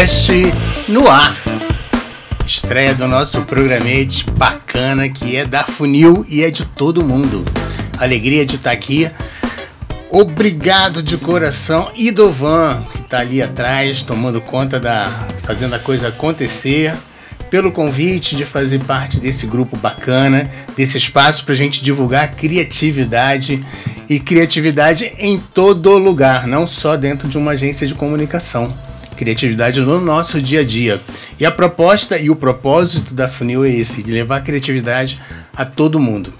Funilcast no ar. Estreia do nosso programete bacana que é da Funil e é de todo mundo. Alegria de estar aqui. Obrigado de coração. E Dovan, que está ali atrás, tomando conta da. fazendo a coisa acontecer pelo convite de fazer parte desse grupo bacana, desse espaço para a gente divulgar criatividade e criatividade em todo lugar, não só dentro de uma agência de comunicação. Criatividade no nosso dia a dia. E a proposta e o propósito da Funil é esse, de levar criatividade a todo mundo.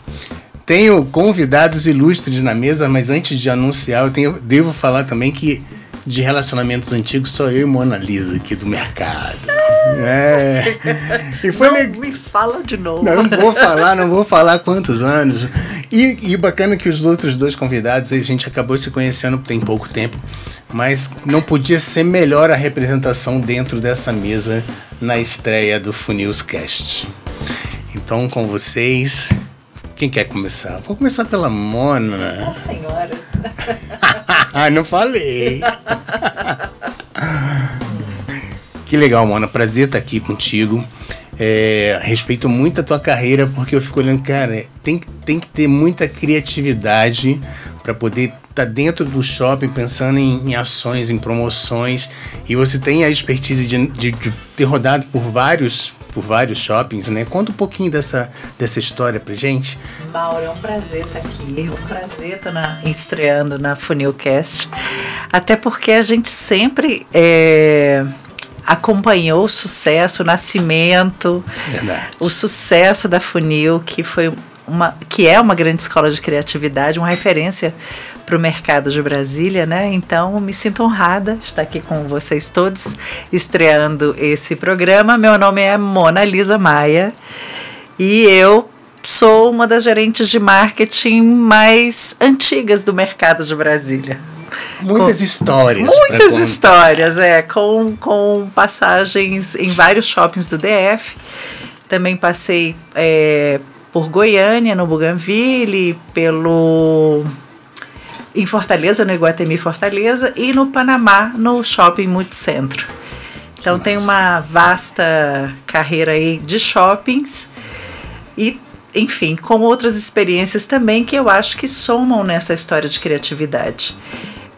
Tenho convidados ilustres na mesa, mas antes de anunciar, eu tenho, devo falar também que de relacionamentos antigos sou eu e Mona Lisa aqui do mercado. É. E foi não le... me fala de novo. Não, não vou falar, não vou falar quantos anos. E, e bacana que os outros dois convidados, a gente acabou se conhecendo tem pouco tempo, mas não podia ser melhor a representação dentro dessa mesa na estreia do Funilscast. Então, com vocês, quem quer começar? Vou começar pela Mona. As senhoras. ah, não falei. Que legal, Mona. Prazer estar aqui contigo. É, respeito muito a tua carreira, porque eu fico olhando, cara, tem, tem que ter muita criatividade para poder estar tá dentro do shopping pensando em, em, ações, em promoções. E você tem a expertise de, de, de, ter rodado por vários por vários shoppings, né? Conta um pouquinho dessa, dessa história pra gente. Mauro, é um prazer estar tá aqui. É um prazer estar tá na, estreando na Funilcast. Até porque a gente sempre é, acompanhou o sucesso, o nascimento, Verdade. o sucesso da Funil, que foi uma, que é uma grande escola de criatividade, uma referência para o mercado de Brasília, né? Então, me sinto honrada de estar aqui com vocês todos, estreando esse programa. Meu nome é Mona Lisa Maia e eu sou uma das gerentes de marketing mais antigas do mercado de Brasília. Muitas com, histórias. Muitas histórias, é. Com, com passagens em vários shoppings do DF. Também passei é, por Goiânia, no Bougainville, pelo em Fortaleza, no Iguatemi Fortaleza, e no Panamá, no Shopping Multicentro. Então Nossa. tem uma vasta carreira aí de shoppings e, enfim, com outras experiências também que eu acho que somam nessa história de criatividade.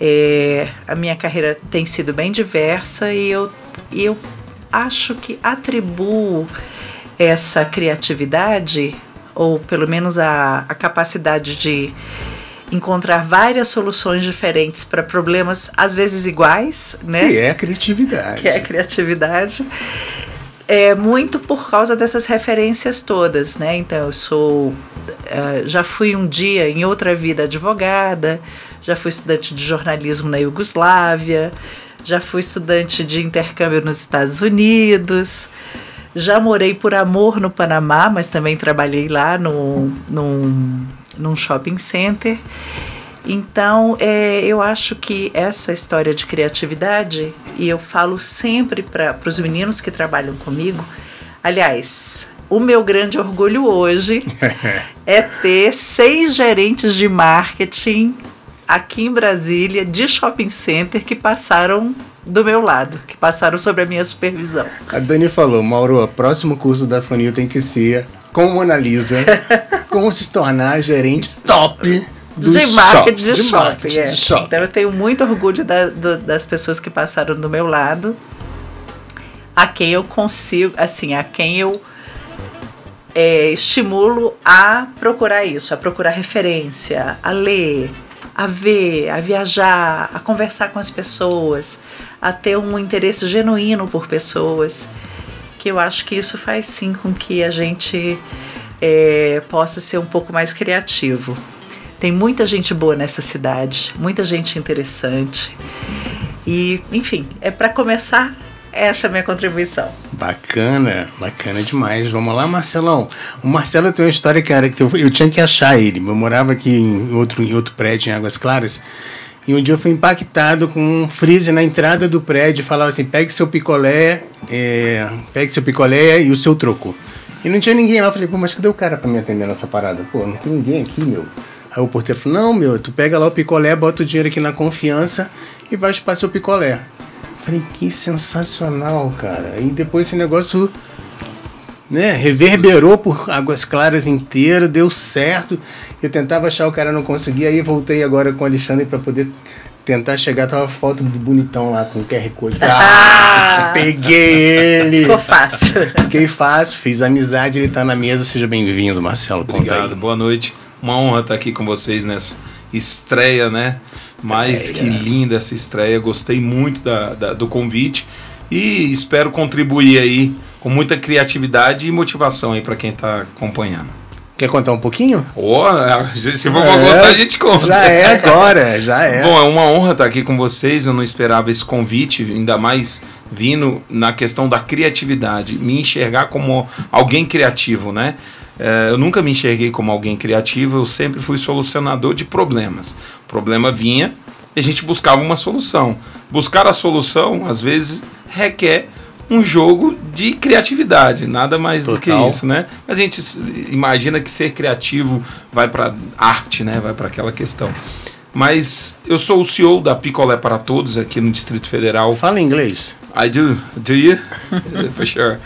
É, a minha carreira tem sido bem diversa e eu, e eu acho que atribuo essa criatividade, ou pelo menos a, a capacidade de encontrar várias soluções diferentes para problemas às vezes iguais, né? Que é a criatividade. Que é a criatividade. É muito por causa dessas referências todas, né? Então eu sou, uh, já fui um dia em outra vida advogada, já fui estudante de jornalismo na Iugoslávia, já fui estudante de intercâmbio nos Estados Unidos, já morei por amor no Panamá, mas também trabalhei lá no, num, num shopping center. Então, é, eu acho que essa história de criatividade, e eu falo sempre para os meninos que trabalham comigo, aliás, o meu grande orgulho hoje é ter seis gerentes de marketing aqui em Brasília, de shopping center, que passaram do meu lado, que passaram sobre a minha supervisão. A Dani falou, Mauro, o próximo curso da Funil tem que ser com Mona Lisa, como se tornar gerente top do de marketing de, de, shopping, marketing é. de shopping. Então eu tenho muito orgulho da, da, das pessoas que passaram do meu lado, a quem eu consigo, assim, a quem eu é, estimulo a procurar isso, a procurar referência, a ler, a ver, a viajar, a conversar com as pessoas, a ter um interesse genuíno por pessoas, que eu acho que isso faz sim com que a gente é, possa ser um pouco mais criativo. Tem muita gente boa nessa cidade, muita gente interessante. E, enfim, é para começar essa minha contribuição. Bacana, bacana demais. Vamos lá, Marcelão. O Marcelo tem uma história, cara, que eu, eu tinha que achar ele. Eu morava aqui em outro, em outro prédio, em Águas Claras. E um dia eu fui impactado com um freezer na entrada do prédio. Falava assim: pegue seu picolé, é, pegue seu picolé e o seu troco. E não tinha ninguém lá. Eu falei, pô, mas cadê o cara pra me atender nessa parada? Pô, não tem ninguém aqui, meu. Aí o porteiro falou: Não, meu, tu pega lá o picolé, bota o dinheiro aqui na confiança e vai chupar seu picolé. Falei, que sensacional, cara. E depois esse negócio né, reverberou por Águas Claras inteira, deu certo. Eu tentava achar o cara, não conseguia, aí voltei agora com o Alexandre para poder tentar chegar, tava foto do bonitão lá com o QR Code. Ah, peguei ele! Ficou fácil. Fiquei fácil, fiz amizade, ele tá na mesa. Seja bem-vindo, Marcelo. Obrigado, boa noite. Uma honra estar aqui com vocês nessa estreia, né? Estreia. Mais que linda essa estreia. Gostei muito da, da, do convite e espero contribuir aí com muita criatividade e motivação aí para quem está acompanhando. Quer contar um pouquinho? Oh, se for é, contar, a gente conta. Já é agora, já é. Bom, é uma honra estar aqui com vocês. Eu não esperava esse convite, ainda mais vindo na questão da criatividade, me enxergar como alguém criativo, né? É, eu nunca me enxerguei como alguém criativo, eu sempre fui solucionador de problemas. O problema vinha e a gente buscava uma solução. Buscar a solução, às vezes, requer um jogo de criatividade, nada mais Total. do que isso, né? A gente imagina que ser criativo vai para arte, né? Vai para aquela questão. Mas eu sou o CEO da Picolé para Todos aqui no Distrito Federal. Fala inglês. I do. Do you? For sure.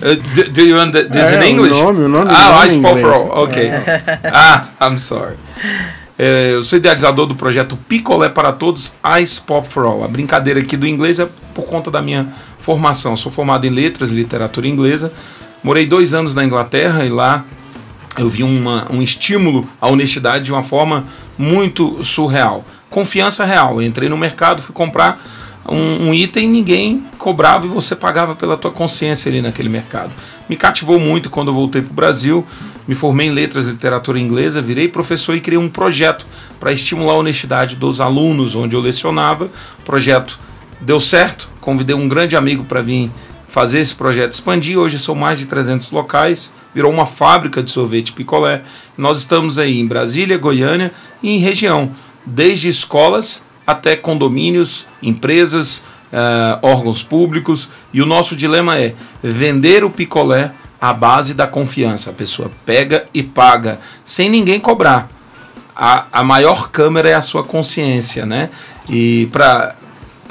Uh, do, do, you want this é, in English? O nome, o nome ah, I spoke for all. Okay. É. ah, I'm sorry. É, eu sou idealizador do projeto Picolé para Todos, Ice Pop for All. A brincadeira aqui do inglês é por conta da minha formação. Eu sou formado em letras e literatura inglesa. Morei dois anos na Inglaterra e lá eu vi uma, um estímulo à honestidade de uma forma muito surreal. Confiança real. Eu entrei no mercado, fui comprar um, um item, ninguém cobrava e você pagava pela tua consciência ali naquele mercado. Me cativou muito quando eu voltei para o Brasil, me formei em letras e literatura inglesa, virei professor e criei um projeto para estimular a honestidade dos alunos onde eu lecionava. O projeto deu certo, convidei um grande amigo para vir fazer esse projeto expandir. Hoje são mais de 300 locais, virou uma fábrica de sorvete picolé. Nós estamos aí em Brasília, Goiânia e em região, desde escolas até condomínios, empresas, uh, órgãos públicos. E o nosso dilema é vender o picolé à base da confiança. A pessoa pega e paga sem ninguém cobrar. A, a maior câmera é a sua consciência, né? E para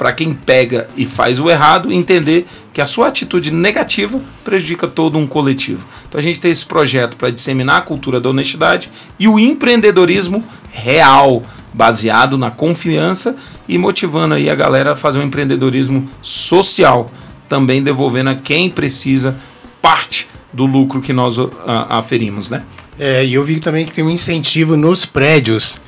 para quem pega e faz o errado entender que a sua atitude negativa prejudica todo um coletivo. Então a gente tem esse projeto para disseminar a cultura da honestidade e o empreendedorismo real, baseado na confiança e motivando aí a galera a fazer um empreendedorismo social, também devolvendo a quem precisa parte do lucro que nós uh, aferimos, né? É, e eu vi também que tem um incentivo nos prédios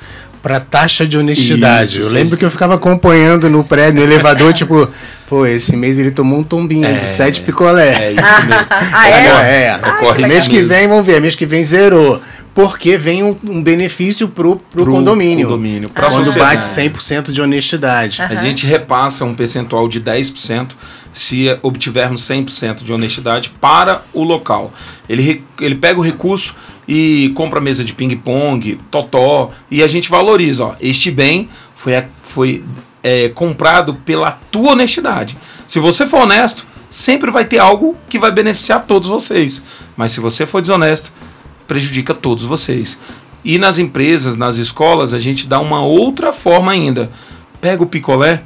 para taxa de honestidade. Isso, eu lembro que eu ficava acompanhando no prédio, no elevador, tipo, pô, esse mês ele tomou um tombinho é, de sete picolé. É isso mesmo. ah, é? É. Ocorre mês que vem, vamos ver, mês que vem zerou. Porque vem um, um benefício pro, pro, pro condomínio. condomínio pra quando bate 100% de honestidade. Uhum. A gente repassa um percentual de 10% se obtivermos 100% de honestidade para o local. Ele, ele pega o recurso e compra mesa de ping-pong, totó, e a gente valoriza. Ó, este bem foi, foi é, comprado pela tua honestidade. Se você for honesto, sempre vai ter algo que vai beneficiar todos vocês. Mas se você for desonesto, prejudica todos vocês. E nas empresas, nas escolas, a gente dá uma outra forma ainda. Pega o picolé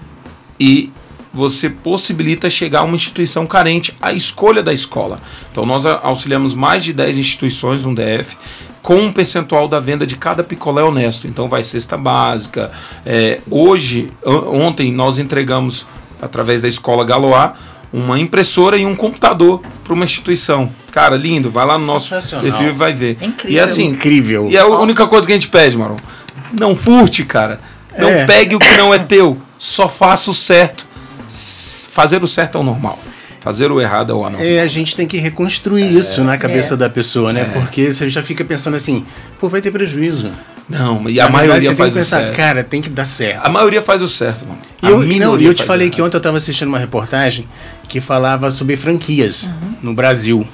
e você possibilita chegar a uma instituição carente a escolha da escola. Então nós auxiliamos mais de 10 instituições no DF com um percentual da venda de cada picolé honesto. Então vai cesta básica. É, hoje, ontem nós entregamos através da escola Galoá uma impressora e um computador para uma instituição. Cara, lindo, vai lá no nosso perfil e vai ver. Incrível. E assim, incrível. E a única coisa que a gente pede, Maron, não furte, cara. Não é. pegue o que não é teu. Só faça o certo fazer o certo é o normal. Fazer o errado é o anormal. É, a gente tem que reconstruir é, isso na cabeça é. da pessoa, né? É. Porque você já fica pensando assim, pô, vai ter prejuízo. Não, e a na maioria verdade, faz pensar, o certo. Cara, tem que dar certo. A maioria faz o certo, mano. E eu, não, eu te falei que ontem eu estava assistindo uma reportagem que falava sobre franquias uhum. no Brasil.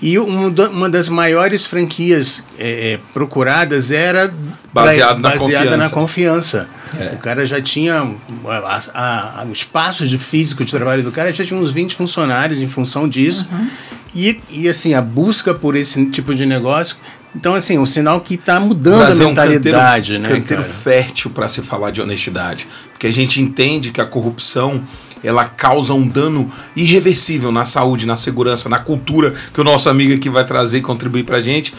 E uma das maiores franquias é, é procuradas era baseado na baseada confiança. Na confiança. É. O cara já tinha. A, a, a, o espaço de físico de trabalho do cara já tinha uns 20 funcionários em função disso. Uhum. E, e assim, a busca por esse tipo de negócio Então, assim, um sinal que está mudando a mentalidade, é um canteiro, né? canteiro fértil para se falar de honestidade. Porque a gente entende que a corrupção ela causa um dano irreversível na saúde, na segurança, na cultura que o nosso amigo aqui vai trazer e contribuir para a gente.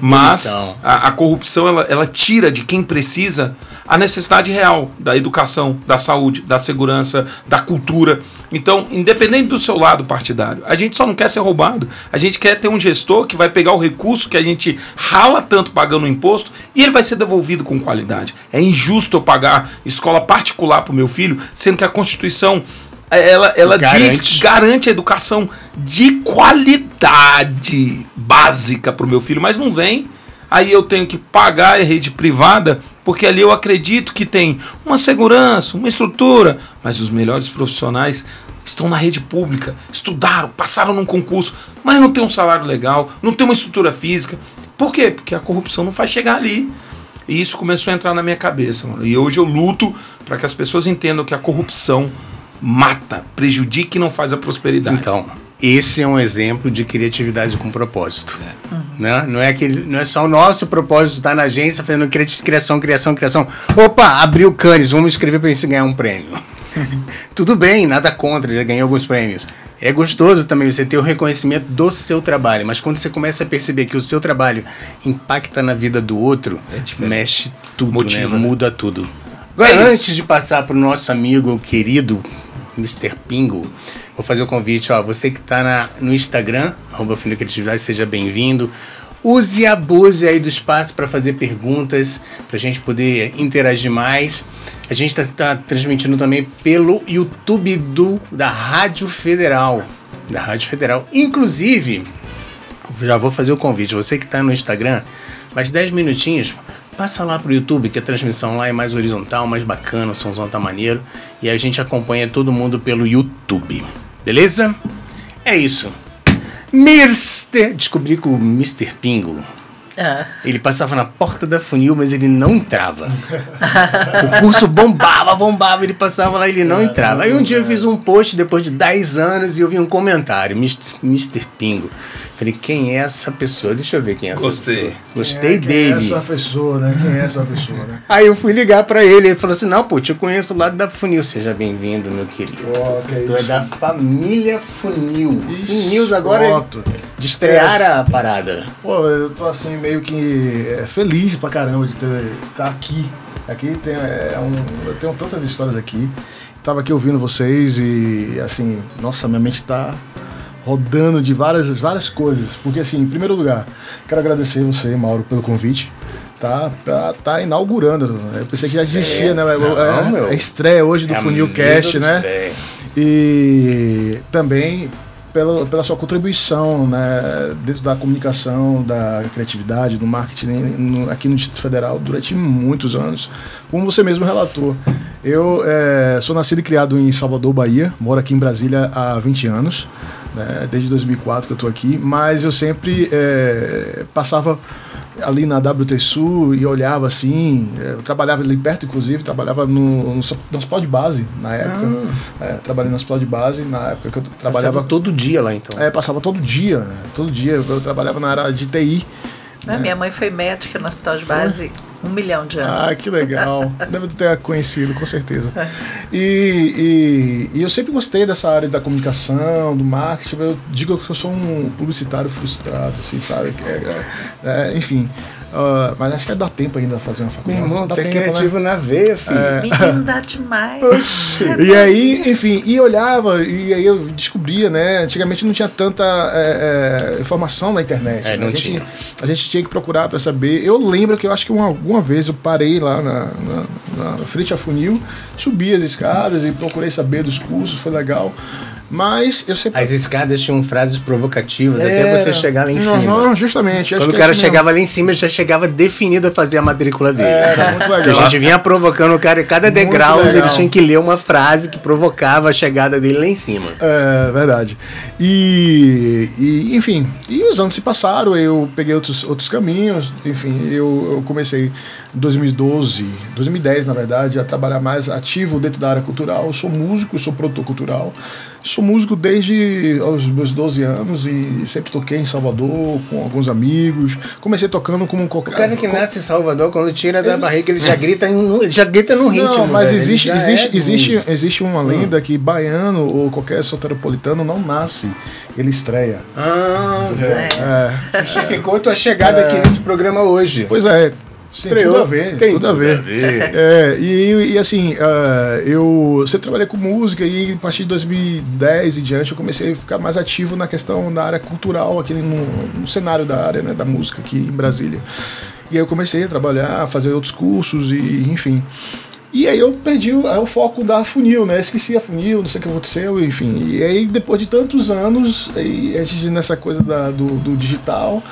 Mas então. a, a, corrupção ela, ela tira de quem precisa a necessidade real da educação, da saúde, da segurança, da cultura. Então, independente do seu lado partidário, a gente só não quer ser roubado. A gente quer ter um gestor que vai pegar o recurso que a gente rala tanto pagando imposto e ele vai ser devolvido com qualidade. É injusto eu pagar escola particular para o meu filho, sendo que a Constituição ela, ela garante. diz garante a educação de qualidade básica para o meu filho, mas não vem. Aí eu tenho que pagar a rede privada, porque ali eu acredito que tem uma segurança, uma estrutura, mas os melhores profissionais estão na rede pública, estudaram, passaram num concurso, mas não tem um salário legal, não tem uma estrutura física. Por quê? Porque a corrupção não faz chegar ali. E isso começou a entrar na minha cabeça. Mano. E hoje eu luto para que as pessoas entendam que a corrupção mata, prejudica e não faz a prosperidade. Então, esse é um exemplo de criatividade com propósito. É. Né? Não, é aquele, não é só o nosso propósito estar na agência fazendo criação, criação, criação. Opa, abriu canes, vamos escrever para isso ganhar um prêmio. Tudo bem, nada contra, já ganhei alguns prêmios. É gostoso também você ter o reconhecimento do seu trabalho, mas quando você começa a perceber que o seu trabalho impacta na vida do outro, é mexe tudo, né? Motiva, né? muda tudo. Agora, é antes de passar para o nosso amigo querido Mr. Pingo. Vou fazer o convite, ó, você que está no Instagram, arroba Criatividade, seja bem-vindo. Use e abuse aí do espaço para fazer perguntas, para a gente poder interagir mais. A gente está tá transmitindo também pelo YouTube do, da Rádio Federal. Da Rádio Federal. Inclusive, já vou fazer o convite. Você que está no Instagram, mais 10 minutinhos, passa lá pro YouTube, que a transmissão lá é mais horizontal, mais bacana, o somzão tá maneiro. E a gente acompanha todo mundo pelo YouTube. Beleza? É isso. Mister. Descobri que o Mr. Pingo. Ah. Ele passava na porta da funil, mas ele não entrava. o curso bombava, bombava, ele passava lá, ele não é, entrava. Aí um dia eu fiz um post depois de 10 anos e eu vi um comentário, Mr. Mr. Pingo. Falei, quem é essa pessoa? Deixa eu ver quem é essa Gostei. pessoa. Gostei quem é, dele. Quem é essa pessoa, né? Quem é essa pessoa, né? Aí eu fui ligar pra ele, ele falou assim: Não, pô, te conheço lá da Funil. Seja bem-vindo, meu querido. Oh, que tu é, é da família Funil. Funils agora pronto. de estrear é. a parada. Pô, eu tô assim meio que é, feliz pra caramba de estar tá aqui. Aqui tem é, um, eu tenho tantas histórias aqui. Tava aqui ouvindo vocês e assim, nossa, minha mente tá rodando de várias, várias coisas. Porque, assim, em primeiro lugar, quero agradecer você, Mauro, pelo convite. Tá, tá, tá inaugurando. Eu pensei que já existia, né? Não, é, é, estreia hoje do é Funilcast, né? Estreia. E também pela, pela sua contribuição né, dentro da comunicação, da criatividade, do marketing no, aqui no Distrito Federal durante muitos anos. Como você mesmo relatou, eu é, sou nascido e criado em Salvador, Bahia, moro aqui em Brasília há 20 anos né, desde 2004 que eu estou aqui, mas eu sempre é, passava ali na WT Sul e olhava assim, é, eu trabalhava ali perto inclusive, trabalhava no, no, no hospital de base na época, ah. é, trabalhei no hospital de base na época que eu trabalhava... Passava todo dia lá então? É, passava todo dia, né, todo dia, eu trabalhava na área de TI, né? Minha mãe foi médica no hospital de base foi? Um milhão de anos. Ah, que legal. Deve ter conhecido, com certeza. E, e, e, eu sempre gostei dessa área da comunicação, do marketing. Eu digo que eu sou um publicitário frustrado, assim, sabe? É, é, é, enfim. Uh, mas acho que dá tempo ainda fazer uma faculdade. Meu irmão, dá tá tempo, né? criativo né? na veia, filho. É... Menino dá demais. e aí, enfim, e olhava, e aí eu descobria, né? Antigamente não tinha tanta é, é, informação na internet. É, né? não a, gente, tinha. a gente tinha que procurar para saber. Eu lembro que eu acho que uma, alguma vez eu parei lá na, na, na frente a funil, subi as escadas e procurei saber dos cursos, foi legal. Mas eu sempre. As escadas tinham frases provocativas até você chegar lá em não, cima. Não, justamente. Quando o cara é chegava mesmo. lá em cima, ele já chegava definido a fazer a matrícula dele. Era muito legal. a gente vinha provocando o cara em cada degrau, ele tinha que ler uma frase que provocava a chegada dele lá em cima. É, verdade. E, e enfim, e os anos se passaram, eu peguei outros, outros caminhos, enfim, eu, eu comecei em 2012, 2010 na verdade, a trabalhar mais ativo dentro da área cultural. Eu sou músico, sou produtor cultural sou músico desde os meus 12 anos e sempre toquei em Salvador com alguns amigos. Comecei tocando como qualquer. O cara que nasce em Salvador, quando tira da barriga, ele já grita em, ele já grita num ritmo. Não, mas velho. Ele existe, existe, é existe, existe uma lenda que baiano ou qualquer soteropolitano não nasce, ele estreia. Ah, velho. É, Justificou tua chegada aqui nesse programa hoje. pois é. Tem Estreou. tudo a ver, Tem tudo, a tudo ver. a ver. É, e, e assim, ah, eu sempre trabalhei com música e a partir de 2010 e diante eu comecei a ficar mais ativo na questão da área cultural, aqui no, no cenário da área né, da música aqui em Brasília. E aí eu comecei a trabalhar, a fazer outros cursos e enfim. E aí eu perdi o, aí o foco da funil, né? Esqueci a funil, não sei o que aconteceu, enfim. E aí depois de tantos anos, aí a gente nessa coisa da- do, do digital,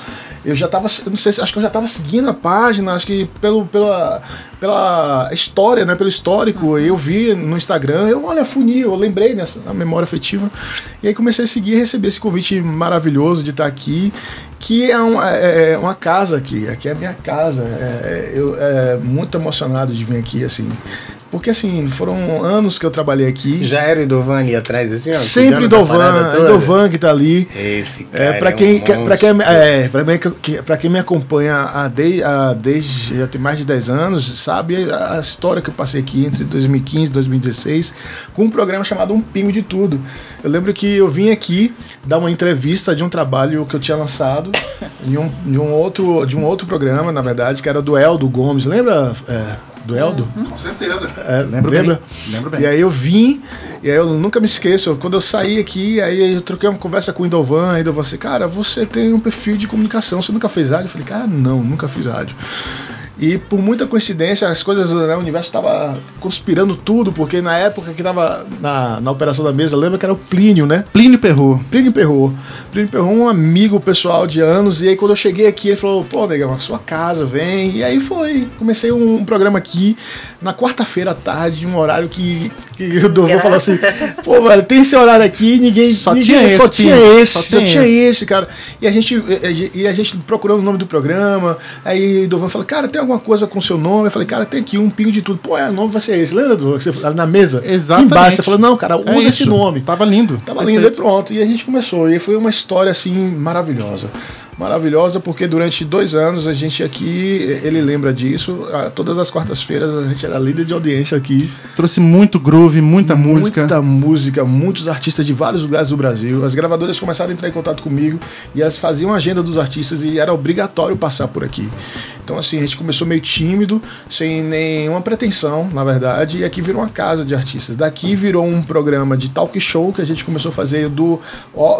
eu já tava, eu não sei, se- acho que eu já tava seguindo a página, acho que pelo, pela, pela história, né? Pelo histórico, eu vi no Instagram, eu olha funil, eu lembrei nessa na memória afetiva. E aí comecei a seguir e receber esse convite maravilhoso de estar aqui que é, um- é- é uma casa aqui, aqui é a minha casa. É, eu é muito emocionado de vir aqui, assim. Porque assim, foram anos que eu trabalhei aqui. Já era o Idovan ali atrás, assim, ó. Sempre cuidando da parada Dovan, toda? Dovan que tá ali. Esse cara. É, para é quem, um pra quem, monstro. é, pra mim, que- pra quem me acompanha há de, há desde já tem mais de 10 anos, sabe a, a história que eu passei aqui entre 2015 e 2016 com um programa chamado Um Pingo de Tudo. Eu lembro que eu vim aqui dar uma entrevista de um trabalho que eu tinha lançado em um, de, um outro, de um outro programa, na verdade, que era do Eldo Gomes. Lembra é, do Eldo? Com certeza. É, Lembro lembra? bem, lembro bem. E aí eu vim, e aí eu nunca me esqueço, quando eu saí aqui, aí eu troquei uma conversa com o Indovan, aí Indovan assim, cara, você tem um perfil de comunicação, você nunca fez rádio? Eu falei, cara, não, nunca fiz rádio. E por muita coincidência, as coisas, né, o universo estava conspirando tudo, porque na época que estava na, na operação da mesa, lembra que era o Plínio, né? Plínio Perrot. Plínio Perrot. Plínio Perrot é um amigo pessoal de anos. E aí, quando eu cheguei aqui, ele falou: pô, negão, a sua casa, vem. E aí foi. Comecei um, um programa aqui na quarta-feira à tarde, um horário que, que o Dovô falou assim: pô, velho, tem esse horário aqui, ninguém. Só ninguém, tinha esse, Só tinha esse, Só só, tinha tinha esse, cara. E a gente, e a gente procurando o nome do programa. Aí o Dovan falou: cara, tem alguma coisa com o seu nome? Eu falei: cara, tem aqui um pingo de tudo. Pô, é, o nome vai ser esse. Lembra, que você falou na mesa? Exatamente. Embaixo, você falou: não, cara, usa É esse nome. Tava lindo. Tava lindo e pronto. E a gente começou. E foi uma história assim maravilhosa. Maravilhosa porque durante dois anos a gente aqui, ele lembra disso. Todas as quartas-feiras a gente era líder de audiência aqui. Trouxe muito groove, muita música. Muita música, muitos artistas de vários lugares do Brasil. As gravadoras começaram a entrar em contato comigo e elas faziam a agenda dos artistas e era obrigatório passar por aqui. Então, assim, a gente começou meio tímido, sem nenhuma pretensão, na verdade, e aqui virou uma casa de artistas. Daqui virou um programa de talk show que a gente começou a fazer do,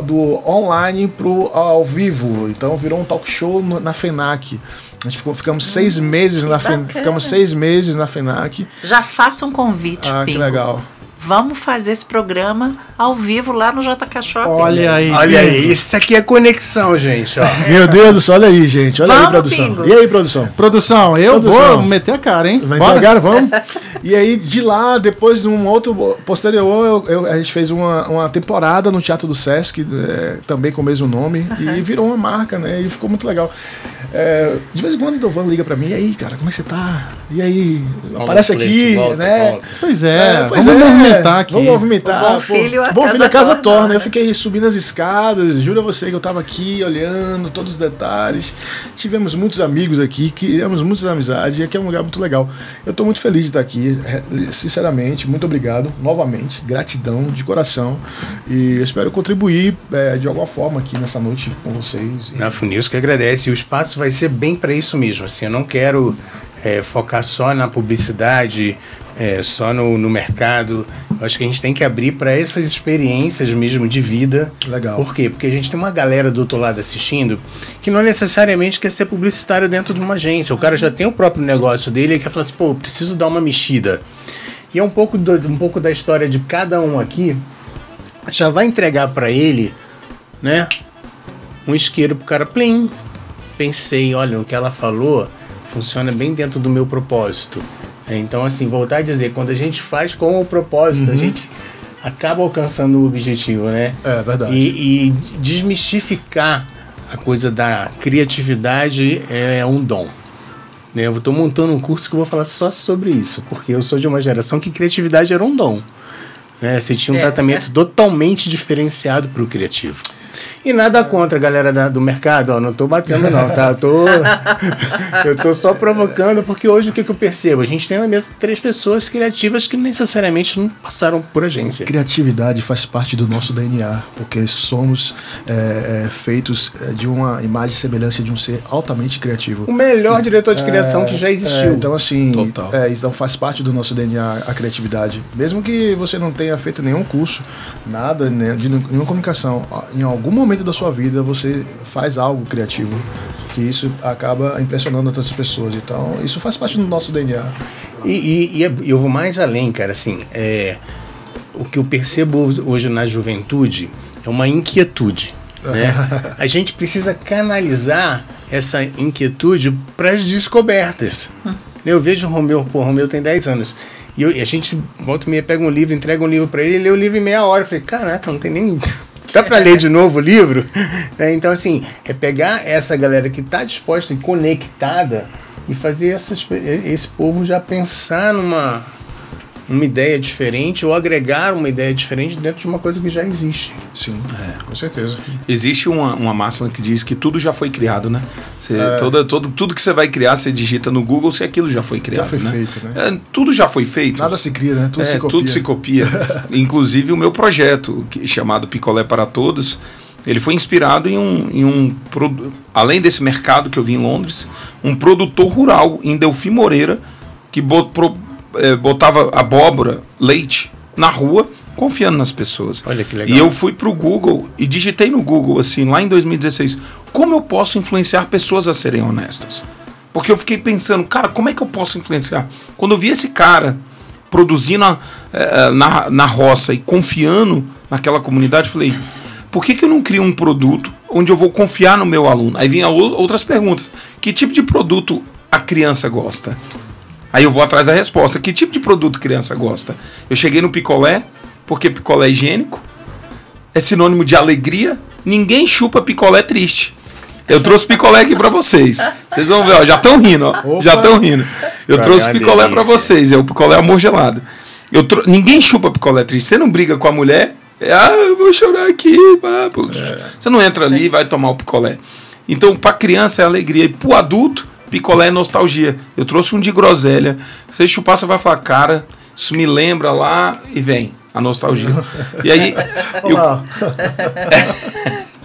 do online pro ao vivo. Então, virou um talk show no- na FENAC. A gente ficou, ficamos seis meses na FENAC. Ficamos seis meses na FENAC. Já faça um convite, Ah, que Pingo. legal. Vamos fazer esse programa ao vivo lá no JK Shopping. Olha aí. Olha Pingo. aí, isso aqui é conexão, gente, ó. Meu Deus do céu, olha aí, gente. Olha aí, Vamos, produção. Pingo. E aí, produção? Produção, eu Produção. vou meter a cara, hein? Vai Bora. entregar? Vamos? E aí, de lá, depois, num outro posterior, eu- eu- a gente fez uma, uma temporada no Teatro do Sesc, é, também com o mesmo nome, e virou uma marca, né? E ficou muito legal. É, de vez em quando o Dovan liga pra mim, e aí, cara, como é que você tá? E aí, aparece aqui, volta, né? volta. Pois é, pois vamos é, movimentar aqui. Vamos movimentar. O bom filho, a bom casa filho, a casa torna, torna. né? Eu fiquei subindo as escadas, juro a você que eu tava aqui olhando todos os detalhes. Tivemos muitos amigos aqui, criamos muitas amizades e aqui é um lugar muito legal. Eu tô muito feliz de estar aqui, é, sinceramente, muito obrigado, novamente, gratidão de coração e eu espero contribuir é, de alguma forma aqui nessa noite com vocês. Na Funils que agradece. O espaço vai ser bem para isso mesmo. Assim, eu não quero é, focar só na publicidade, é, só no, no mercado. Eu acho que a gente tem que abrir para essas experiências mesmo de vida. Legal. Por quê? Porque a gente tem uma galera do outro lado assistindo que não necessariamente quer ser publicitário dentro de uma agência. O cara já tem o próprio negócio dele e quer falar assim, pô, preciso dar uma mexida. E é um pouco, do, um pouco da história de cada um aqui. Já vai entregar para ele, né? um isqueiro pro cara, plim. Pensei, olha, o que ela falou funciona bem dentro do meu propósito. É, Então, assim, voltar a dizer, quando a gente faz com o propósito, a gente acaba alcançando o objetivo, né? É verdade. E, e desmistificar a coisa da criatividade é um dom. Né? Eu estou montando um curso que eu vou falar só sobre isso, porque eu sou de uma geração que criatividade era um dom. Né? Você tinha um É. tratamento totalmente diferenciado para o criativo. E nada contra a galera da- do mercado, ó, não tô batendo não, tá? Eu tô, eu tô só provocando, porque hoje o que, que eu percebo? A gente tem na mesa três pessoas criativas que necessariamente não passaram por agência. Criatividade faz parte do nosso DNA, porque somos é, é, feitos é, de uma imagem e semelhança de um ser altamente criativo. O melhor diretor de criação que já existiu. É, então, assim, Total. é, então faz parte do nosso DNA a criatividade. Mesmo que você não tenha feito nenhum curso, nada, né, de nenhuma comunicação, em algum momento da sua vida você faz algo criativo. Que isso acaba impressionando outras pessoas. Então, isso faz parte do nosso DNA. E, e- e é- eu vou mais além, cara. Assim, é, o que eu percebo hoje na juventude é uma inquietude. Né? A gente precisa canalizar essa inquietude para as descobertas. Eu vejo o Romeu, pô, o Romeu tem 10 anos. E, eu- e a gente volta e meia, pega um livro, entrega um livro para ele, ele lê o livro em meia hora. Eu falei, caraca, não tem nem. Dá para ler de novo o livro? Né? Então, assim, é pegar essa galera que está disposta e conectada e fazer essas, esse povo já pensar numa uma ideia diferente ou agregar uma ideia diferente dentro de uma coisa que já existe. Sim, com certeza. Existe uma, uma máxima que diz que tudo já foi criado, né? Você, É. toda, todo, tudo que você vai criar, você digita no Google se aquilo já foi criado. foi né? feito, né? É, tudo já foi feito. Nada se cria, né? Tudo É, se copia. Tudo se copia. Inclusive o meu projeto, que, chamado Picolé para Todos, ele foi inspirado em um, em um além desse mercado que eu vi em Londres, um produtor rural em Delfim Moreira que bo- eh, botava abóbora, leite na rua, confiando nas pessoas. Olha que legal. E eu fui pro Google e digitei no Google assim, lá em 2016, como eu posso influenciar pessoas a serem honestas? Porque eu fiquei pensando, cara, como é que eu posso influenciar? Quando eu vi esse cara produzindo a- eh, na, na roça e confiando naquela comunidade, eu falei, por que, que eu não crio um produto onde eu vou confiar no meu aluno? Aí vinha ou- outras perguntas. Que tipo de produto a criança gosta? Aí eu vou atrás da resposta. Que tipo de produto criança gosta? Eu cheguei no picolé, porque picolé é higiênico, é sinônimo de alegria. Ninguém chupa picolé triste. Eu trouxe picolé aqui pra vocês. Vocês vão ver, ó, já estão rindo, ó. Opa. Já estão rindo. Eu trouxe é picolé pra delícia. vocês, é o picolé amor gelado. Eu trou- Ninguém chupa picolé triste. Você não briga com a mulher, é, ah, eu vou chorar aqui. pô. Você não entra ali e vai tomar o picolé. Então, pra criança é alegria. E pro adulto, picolé é nostalgia. Eu trouxe um de groselha. Você chupar, você vai falar, cara, isso me lembra lá e vem a nostalgia. E aí, eu-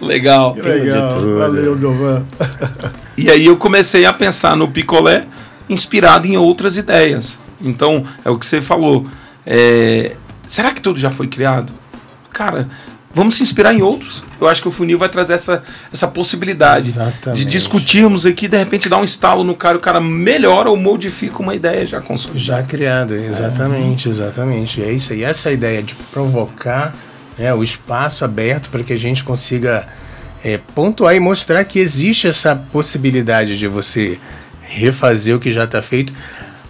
legal. que legal. tudo. Valeu, Govan. E aí eu comecei a pensar no picolé inspirado em outras ideias. Então, é o que você falou. É, será que tudo já foi criado? Cara, vamos se inspirar em outros. Eu acho que o funil vai trazer essa, essa possibilidade Exatamente. de discutirmos aqui, de repente dar um estalo no cara, o cara melhora ou modifica uma ideia já consolidada. Já criada, exatamente, exatamente. É isso aí. Essa ideia de provocar né, o espaço aberto para que a gente consiga é, pontuar e mostrar que existe essa possibilidade de você refazer o que já está feito.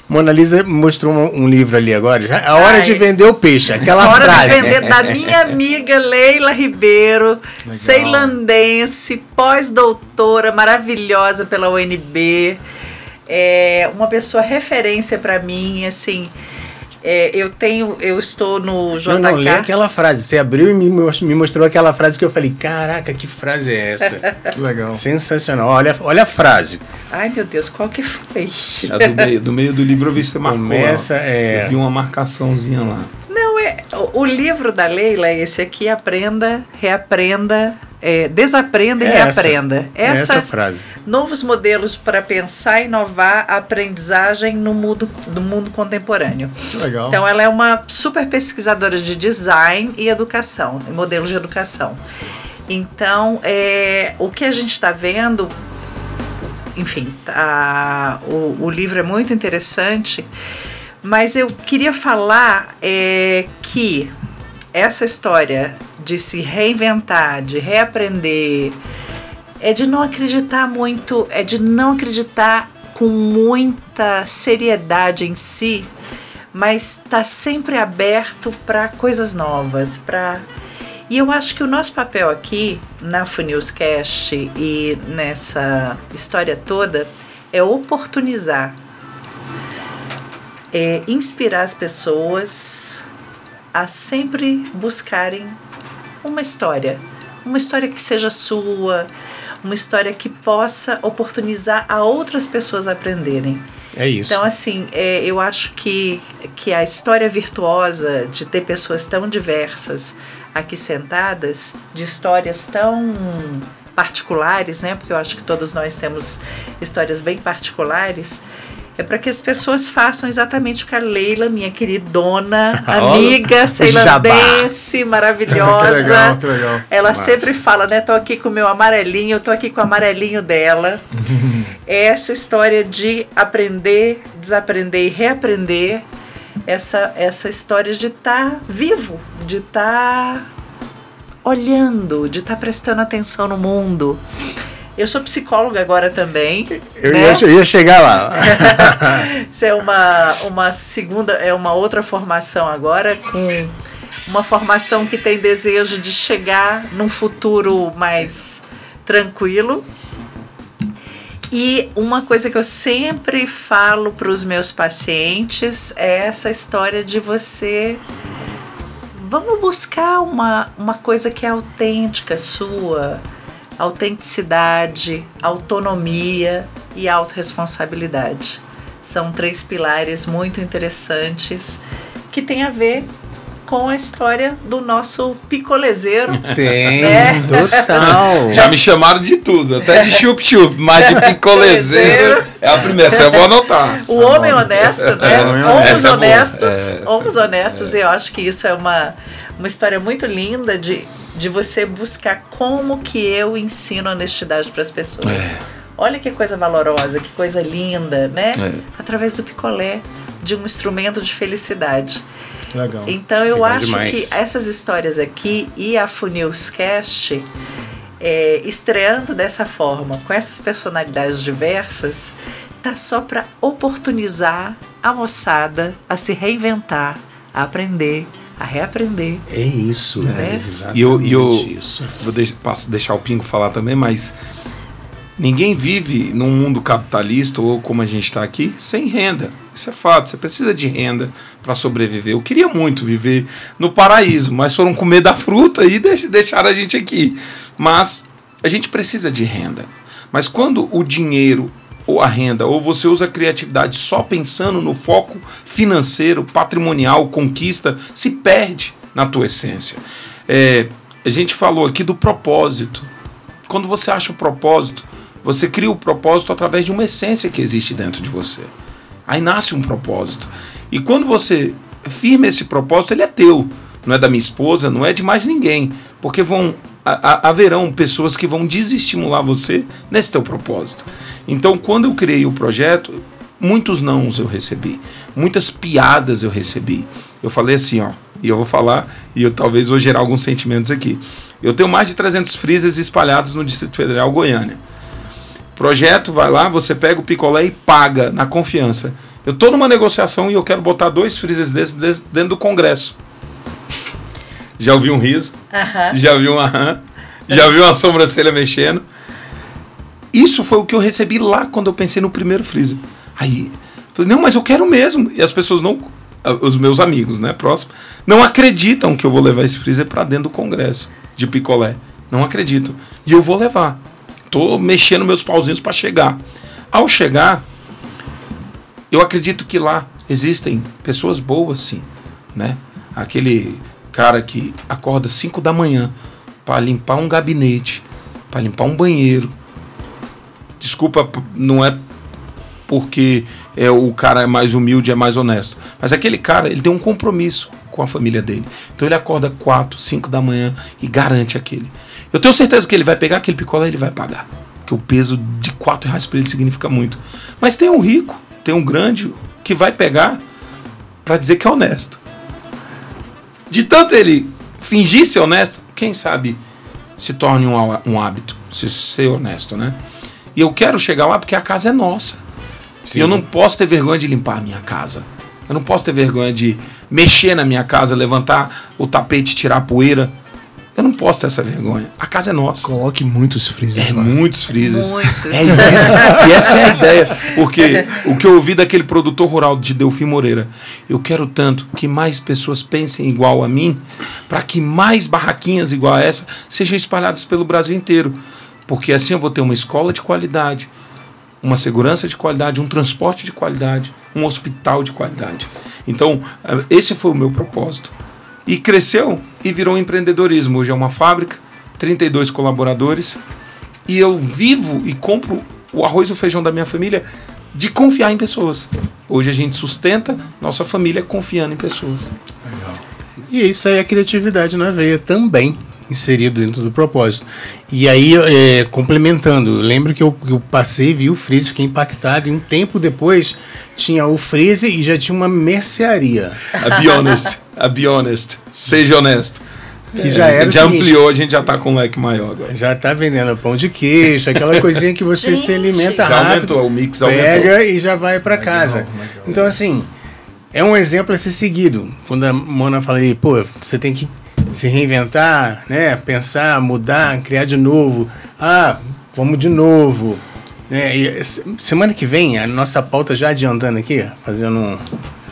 Mona Lisa mostrou um, um livro ali agora. Já, a hora Ai. de vender o peixe, aquela Hora frase. de vender da minha amiga Leila Ribeiro, ceilandense, pós-doutora, maravilhosa pela UNB. É uma pessoa referência para mim, assim. É, eu tenho, eu estou no JK. Não, não, lê aquela frase. Você abriu e me mos- me mostrou aquela frase que eu falei: caraca, que frase é essa? Que legal. Sensacional. Olha, olha a frase. Ai, meu Deus, qual que foi? É do, meio, do meio do livro eu vi você marcou. Começa, é. Eu vi uma marcaçãozinha lá. Não, é. O, o livro da Leila é esse aqui: aprenda, reaprenda, é, desaprenda e É essa. reaprenda. É essa frase. Novos modelos para pensar e inovar a aprendizagem no mundo, no mundo contemporâneo. Que legal. Então, ela é uma super pesquisadora de design e educação, modelos de educação. Então, é, o que a gente está vendo, enfim, tá, o, o livro é muito interessante, mas eu queria falar é, que essa história de se reinventar, de reaprender, é de não acreditar muito, é de não acreditar com muita seriedade em si, mas está sempre aberto para coisas novas, para e eu acho que o nosso papel aqui na Funilscast e nessa história toda é oportunizar, é inspirar as pessoas a sempre buscarem uma história, uma história que seja sua, uma história que possa oportunizar a outras pessoas aprenderem. É isso. Então, assim, é, eu acho que, que a história virtuosa de ter pessoas tão diversas aqui sentadas, de histórias tão particulares, né? Porque eu acho que todos nós temos histórias bem particulares. É para que as pessoas façam exatamente o que a Leila, minha queridona, amiga ceilandense, maravilhosa. Que legal, que legal. Ela sempre fala, né? Tô aqui com o meu amarelinho, eu tô aqui com o amarelinho dela. é essa história de aprender, desaprender e reaprender. Essa, essa história de estar vivo, de estar olhando, de estar prestando atenção no mundo. Eu sou psicóloga agora também. Eu né? ia, ia chegar lá. Isso é uma, uma segunda, é uma outra formação agora, com uma formação que tem desejo de chegar num futuro mais tranquilo. E uma coisa que eu sempre falo para os meus pacientes é essa história de você. Vamos buscar uma, uma coisa que é autêntica sua, autenticidade, autonomia e autorresponsabilidade. São três pilares muito interessantes que têm a ver com a história do nosso picolezeiro. Tem, É. total. Já me chamaram de tudo, até de chup-chup, mas de picolezeiro é a primeira, essa eu vou anotar. O homem honesto, né? É, Homens é honestos. É, homens honestos, eu acho que isso é uma, uma história muito linda de, de você buscar como que eu ensino honestidade para as pessoas. É. Olha que coisa valorosa, que coisa linda, né? É. Através do picolé, de um instrumento de felicidade. Legal. Então eu Legal acho demais. que essas histórias aqui e a Funilscast é, estreando dessa forma, com essas personalidades diversas, tá só para oportunizar a moçada a se reinventar, a aprender, a reaprender. É isso, É. é exatamente E eu, e eu isso. vou deix- passo- deixar o Pingo falar também, mas ninguém vive num mundo capitalista ou como a gente está aqui sem renda. Isso é fato. Você precisa de renda para sobreviver. Eu queria muito viver no paraíso, mas foram comer da fruta e deix- deixaram a gente aqui. Mas a gente precisa de renda. Mas quando o dinheiro a renda, ou você usa a criatividade só pensando no foco financeiro, patrimonial, conquista, se perde na tua essência. É, a gente falou aqui do propósito. Quando você acha o propósito, você cria o propósito através de uma essência que existe dentro de você. Aí nasce um propósito. E quando você firma esse propósito, ele é teu. Não é da minha esposa, não é de mais ninguém. Porque vão haverão pessoas que vão desestimular você nesse teu propósito. Então, quando eu criei o projeto, muitos nãos eu recebi, muitas piadas eu recebi. Eu falei assim, ó, e eu vou falar e eu talvez vou gerar alguns sentimentos aqui. Eu tenho mais de 300 freezers espalhados no Distrito Federal, Goiânia. Projeto, vai lá, você pega o picolé e paga na confiança. Eu tô numa negociação e eu quero botar dois freezers desses des- dentro do Congresso. Já ouvi um riso? Aham. Já vi um aham. Já vi uma sobrancelha mexendo. Isso foi o que eu recebi lá quando eu pensei no primeiro freezer. Aí, falei, não, mas eu quero mesmo. E as pessoas não. ah, Os meus amigos, né, próximo, não acreditam que eu vou levar esse freezer para dentro do congresso de picolé. Não acreditam. E eu vou levar. Tô mexendo meus pauzinhos para chegar. Ao chegar, eu acredito que lá existem pessoas boas, sim, né? Aquele cara que acorda 5 da manhã para limpar um gabinete, para limpar um banheiro. Desculpa, não é porque é o cara é mais humilde, é mais honesto, mas aquele cara, ele tem um compromisso com a família dele. Então ele acorda 4, 5 da manhã e garante aquele. Eu tenho certeza que ele vai pegar aquele picolé e ele vai pagar. Porque o peso de 4 reais para ele significa muito. Mas tem um rico, tem um grande que vai pegar para dizer que é honesto. De tanto ele fingir ser honesto, quem sabe se torne um, um hábito, se ser honesto, né? E eu quero chegar lá porque a casa é nossa. E eu não posso ter vergonha de limpar a minha casa. Eu não posso ter vergonha de mexer na minha casa, levantar o tapete, tirar a poeira. Eu não posso ter essa vergonha. A casa é nossa. Coloque muitos freezers É, lá. muitos freezers. Muitos. É isso. e essa é a ideia. Porque o que eu ouvi daquele produtor rural de Delfim Moreira, eu quero tanto que mais pessoas pensem igual a mim, para que mais barraquinhas igual a essa sejam espalhadas pelo Brasil inteiro. Porque assim eu vou ter uma escola de qualidade, uma segurança de qualidade, um transporte de qualidade, um hospital de qualidade. Então, eh, esse foi o meu propósito. E cresceu e virou empreendedorismo. Hoje é uma fábrica, 32 colaboradores, e eu vivo e compro o arroz e o feijão da minha família de confiar em pessoas. Hoje a gente sustenta nossa família confiando em pessoas. E isso aí é criatividade na veia também, inserido dentro do propósito. E aí, é, complementando, eu lembro que eu, eu passei, vi o freezer, fiquei impactado, e um tempo depois tinha o freezer e já tinha uma mercearia. A be honest, a be honest, seja honesto. Que já era o já seguinte, ampliou, a gente já tá com um leque maior agora. Já tá vendendo pão de queijo, aquela coisinha que você se alimenta Já rápido. aumentou, o mix aumentou. pega e já vai para casa. legal. Então, assim, é um exemplo a ser seguido. Quando a Mona fala aí, pô, você tem que se reinventar, né? Pensar, mudar, criar de novo. Ah, vamos de novo. Se- semana que vem, a nossa pauta já adiantando aqui, fazendo um,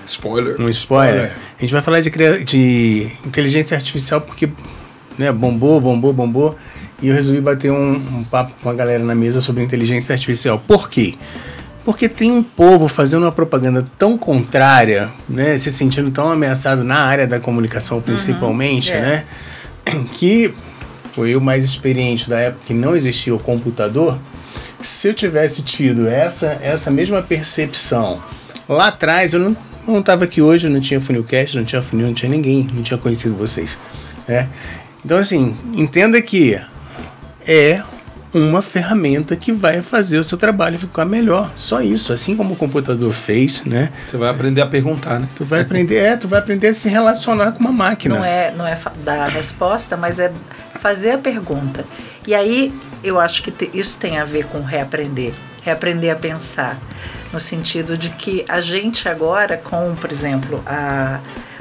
Spoiler. um spoiler, Spoiler. a gente vai falar de, de inteligência artificial porque né, bombou, bombou, bombou. E eu resolvi bater um, um papo com a galera na mesa sobre inteligência artificial. Por quê? Porque tem um povo fazendo uma propaganda tão contrária, né, se sentindo tão ameaçado na área da comunicação principalmente, é. né, que foi eu mais experiente da época que não existia o computador. Se eu tivesse tido essa, essa mesma percepção lá atrás, eu não não estava aqui hoje, eu não tinha Funilcast, não tinha Funil, não tinha ninguém, não tinha conhecido vocês. Né? Então, assim, entenda que é uma ferramenta que vai fazer o seu trabalho ficar melhor. Só isso. Assim como o computador fez, né? Você vai aprender a perguntar, né? Tu vai aprender, é, tu vai aprender a se relacionar com uma máquina. Não é, não é dar a resposta, mas é fazer a pergunta. E aí eu acho que te- isso tem a ver com reaprender, reaprender a pensar, no sentido de que a gente agora, com, por exemplo, a,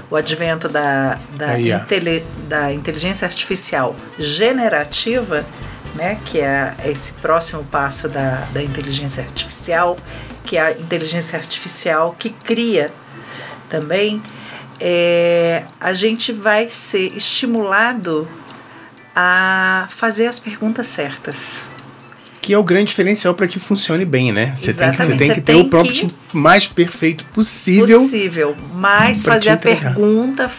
o advento da, da, intele- da inteligência artificial generativa, né, que é esse próximo passo da, da inteligência artificial, que é a inteligência artificial que cria também, é, a gente vai ser estimulado a fazer as perguntas certas. Que é o grande diferencial para que funcione bem, né? Você tem que, você tem Você que ter o prompt que- mais perfeito possível. Possível, mas fazer a pergunta,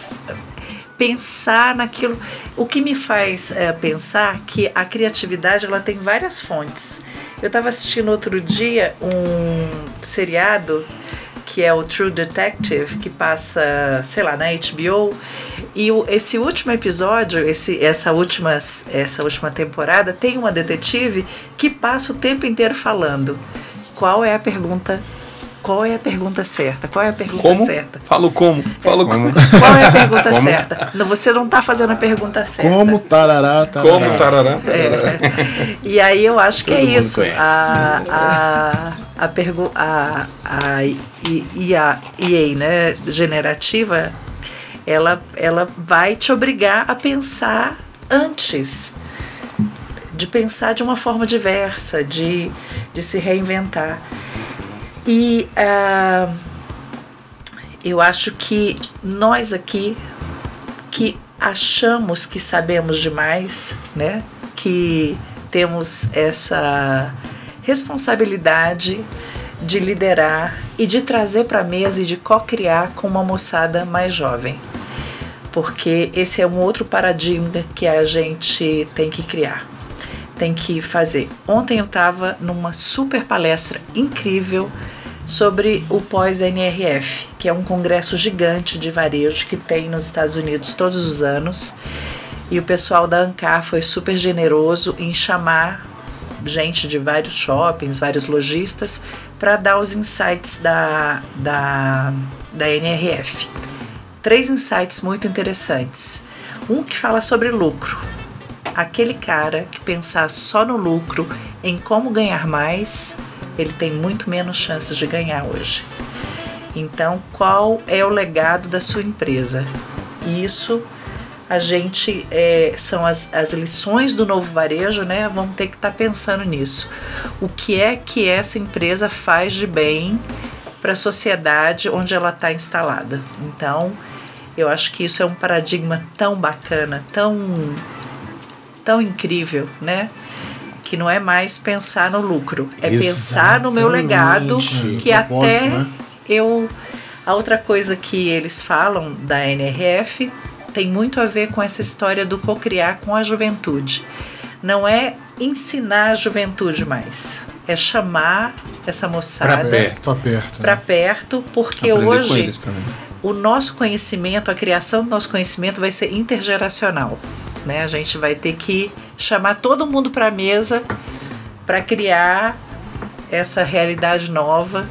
pensar naquilo. O que me faz é, pensar que a criatividade ela tem várias fontes. Eu estava assistindo outro dia um seriado que é o True Detective, que passa, sei lá, na HBO. E o, esse último episódio, esse, essa, última, essa última temporada, tem uma detetive que passa o tempo inteiro falando qual é a pergunta. Qual é a pergunta certa? Qual é a pergunta Como? certa? Falo como? Falo como? Qual é a pergunta certa? Não, você não está fazendo a pergunta certa. Como tarará, tarará. Como? Tarará? É. E aí eu acho que Todo é mundo isso. conhece. A, a, a, pergu a, a IA, EA, né, generativa, ela, ela vai te obrigar a pensar antes. De pensar de uma forma diversa, de, de se reinventar. E ah, eu acho que nós aqui que achamos que sabemos demais, né? Que temos essa responsabilidade de liderar e de trazer para a mesa e de co-criar com uma moçada mais jovem. Porque esse é um outro paradigma que a gente tem que criar, tem que fazer. Ontem eu estava numa super palestra incrível sobre o pós-NRF, que é um congresso gigante de varejo que tem nos Estados Unidos todos os anos. E o pessoal da Ancar foi super generoso em chamar gente de vários shoppings, vários lojistas, para dar os insights da, da, da NRF. Três insights muito interessantes. Um que fala sobre lucro. Aquele cara que pensar só no lucro, em como ganhar mais, ele tem muito menos chances de ganhar hoje. Então, qual é o legado da sua empresa? Isso a gente é, são as, as lições do novo varejo, né? Vamos ter que estar pensando nisso. O que é que essa empresa faz de bem para a sociedade onde ela está instalada? Então, eu acho que isso é um paradigma tão bacana, tão tão incrível, né? Que não é mais pensar no lucro, é pensar no meu legado, Exatamente. que até né? eu. A outra coisa que eles falam da NRF tem muito a ver com essa história do cocriar com a juventude. Não é ensinar a juventude mais, é chamar essa moçada perto. Tô perto. para né? perto, porque Aprender hoje o nosso conhecimento, a criação do nosso conhecimento vai ser intergeracional. Né? A gente vai ter que chamar todo mundo para a mesa para criar essa realidade nova.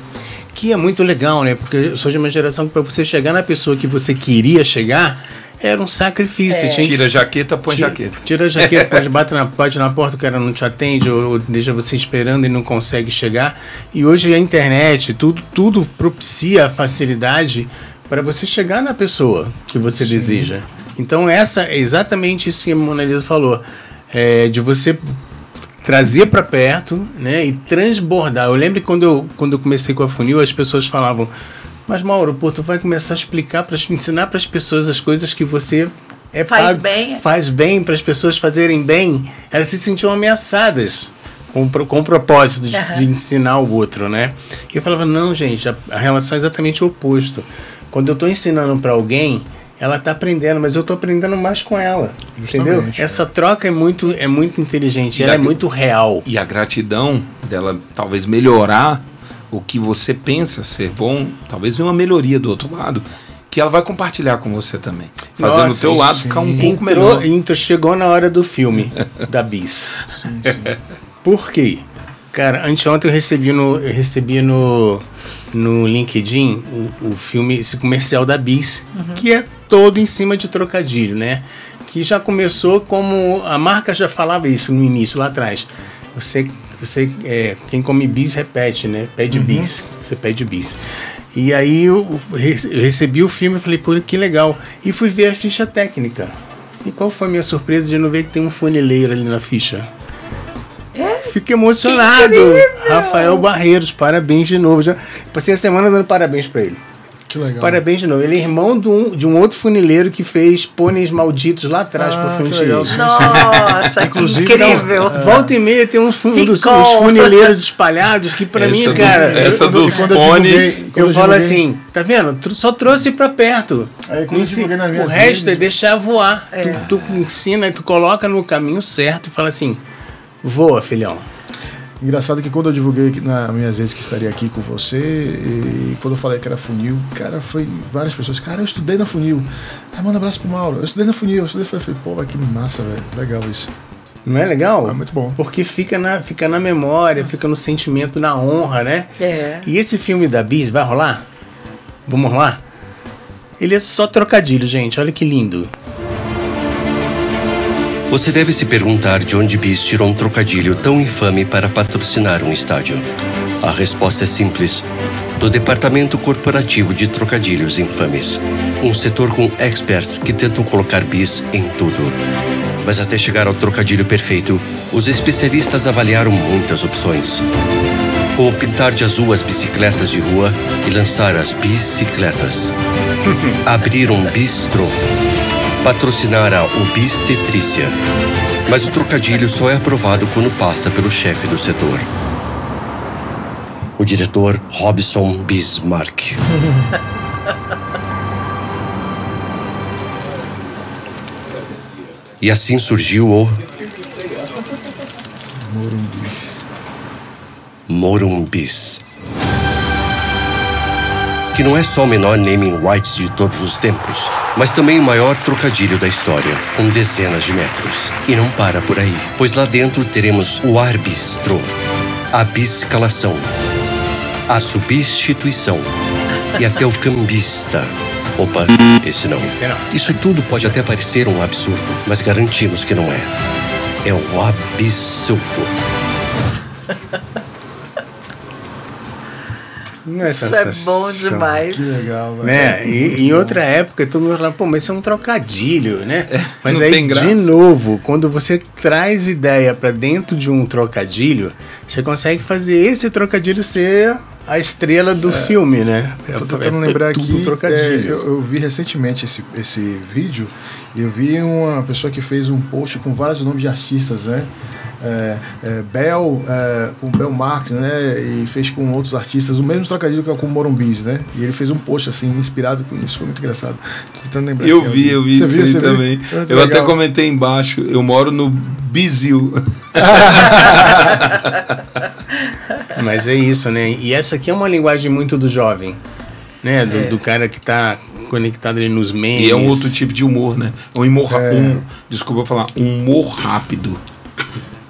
Que é muito legal, né? Porque eu sou de uma geração que para você chegar na pessoa que você queria chegar, era um sacrifício. Você tinha Tira a jaqueta, põe tira, jaqueta. Tira a jaqueta, pode bater na, bate na porta, o cara não te atende, ou, ou deixa você esperando e não consegue chegar. E hoje a internet, tudo, tudo propicia a facilidade para você chegar na pessoa que você deseja. Então, essa é exatamente isso que a Mona Lisa falou. É, de você trazer para perto, né, e transbordar. Eu lembro quando eu, quando eu comecei com a Funil, as pessoas falavam: "Mas Mauro, pô, tu vai começar a explicar para ensinar para as pessoas as coisas que você é Faz pago- bem. faz bem para as pessoas fazerem bem". Elas se sentiam ameaçadas. Com, com o propósito de, Aham. de ensinar o outro, né? E eu falava, não, gente, a, a relação é exatamente o oposto. Quando eu estou ensinando para alguém, ela está aprendendo, mas eu estou aprendendo mais com ela. entendeu? Justamente, Essa troca é muito, é muito inteligente, E ela é a- muito real. E a gratidão dela talvez melhorar o que você pensa ser bom, talvez venha uma melhoria do outro lado, que ela vai compartilhar com você também. Fazendo o teu lado sim. ficar um pouco Entrou, melhor. entrou- chegou na hora do filme da Bis. Por quê? Cara, anteontem eu recebi no, eu recebi no, no LinkedIn o, o filme, esse comercial da Bis, que é todo em cima de trocadilho, né? Que já começou como. A marca já falava isso no início, lá atrás. Você, você é, quem come bis repete, né? Pede bis. Você pede bis. E aí eu, eu recebi o filme e falei, pô, que legal. E fui ver a ficha técnica. E qual foi a minha surpresa de não ver que tem um funileiro ali na ficha? Fiquei emocionado. Rafael Barreiros, parabéns de novo. Já passei a semana dando parabéns pra ele. Que legal. Parabéns de novo. Ele é irmão de um, de um outro funileiro que fez pôneis malditos lá atrás Ah, pro filme que de legal. Ig. Nossa, Inclusive, incrível! Volta e meia tem uns, Que dos, uns funileiros espalhados que pra Essa mim, do- cara. essa eu, dos quando eu divulguei- eu falo assim, tá vendo? Tu só trouxe pra perto. Aí, Ensi- o resto é deixar voar. É. Tu, tu ensina, tu coloca no caminho certo e fala assim: voa, filhão. Engraçado que quando eu divulguei aqui nas minhas redes que estaria aqui com você, e quando eu falei que era funil, cara, foi várias pessoas, cara, eu estudei na funil. Ah, manda um abraço pro Mauro. Eu estudei na funil, eu estudei. Eu falei, pô, que massa, velho. Legal isso. Não é legal? É muito bom. Porque fica na, fica na memória, fica no sentimento, na honra, né? É. E esse filme da Bis vai rolar? Vamos rolar? Ele é só trocadilho, gente. Olha que lindo. Você deve se perguntar de onde Bis tirou um trocadilho tão infame para patrocinar um estádio. A resposta é simples. Do Departamento Corporativo de Trocadilhos Infames. Um setor com experts que tentam colocar bis em tudo. Mas até chegar ao trocadilho perfeito, os especialistas avaliaram muitas opções. Como pintar de azul as bicicletas de rua e lançar as bicicletas. Abrir um bistrô patrocinar a Obstetrícia. Mas o trocadilho só é aprovado quando passa pelo chefe do setor. O diretor Robson Bismarck. E assim surgiu o Morumbis. Que não é só o menor naming rights de todos os tempos, mas também o maior trocadilho da história, com dezenas de metros. E não para por aí, pois lá dentro teremos o arbistro, a biscalação, a substituição e até o cambista. Opa, esse não. Isso tudo pode até parecer um absurdo, mas garantimos que não é. É um absurdo. Não é Isso é bom demais. Que legal, velho. Né? E, em outra época, todo mundo falava, pô, mas isso é um trocadilho, né? Mas não aí, tem graça. de novo, quando você traz ideia pra dentro de um trocadilho, você consegue fazer esse trocadilho ser a estrela do filme, né? Tô É- tentando é lembrar aqui. é, eu, eu vi recentemente esse, esse vídeo e eu vi uma pessoa que fez um post com vários nomes de artistas, né? É, é, Bel, é, com Bel Marx, né? E fez com outros artistas o mesmo trocadilho que é com o Morumbis, né? E ele fez um post assim, inspirado com isso. Foi muito engraçado. Tô tentando lembrar. Eu vi, eu vi Você isso viu, aí você viu? também. Muito Eu até legal. comentei embaixo, eu moro no Bizil. Mas é isso, né? E essa aqui é uma linguagem muito do jovem, né? Do, do cara que tá conectado ali nos memes. E é um outro tipo de humor, né? Um humor, É. um, desculpa eu falar, um humor rápido.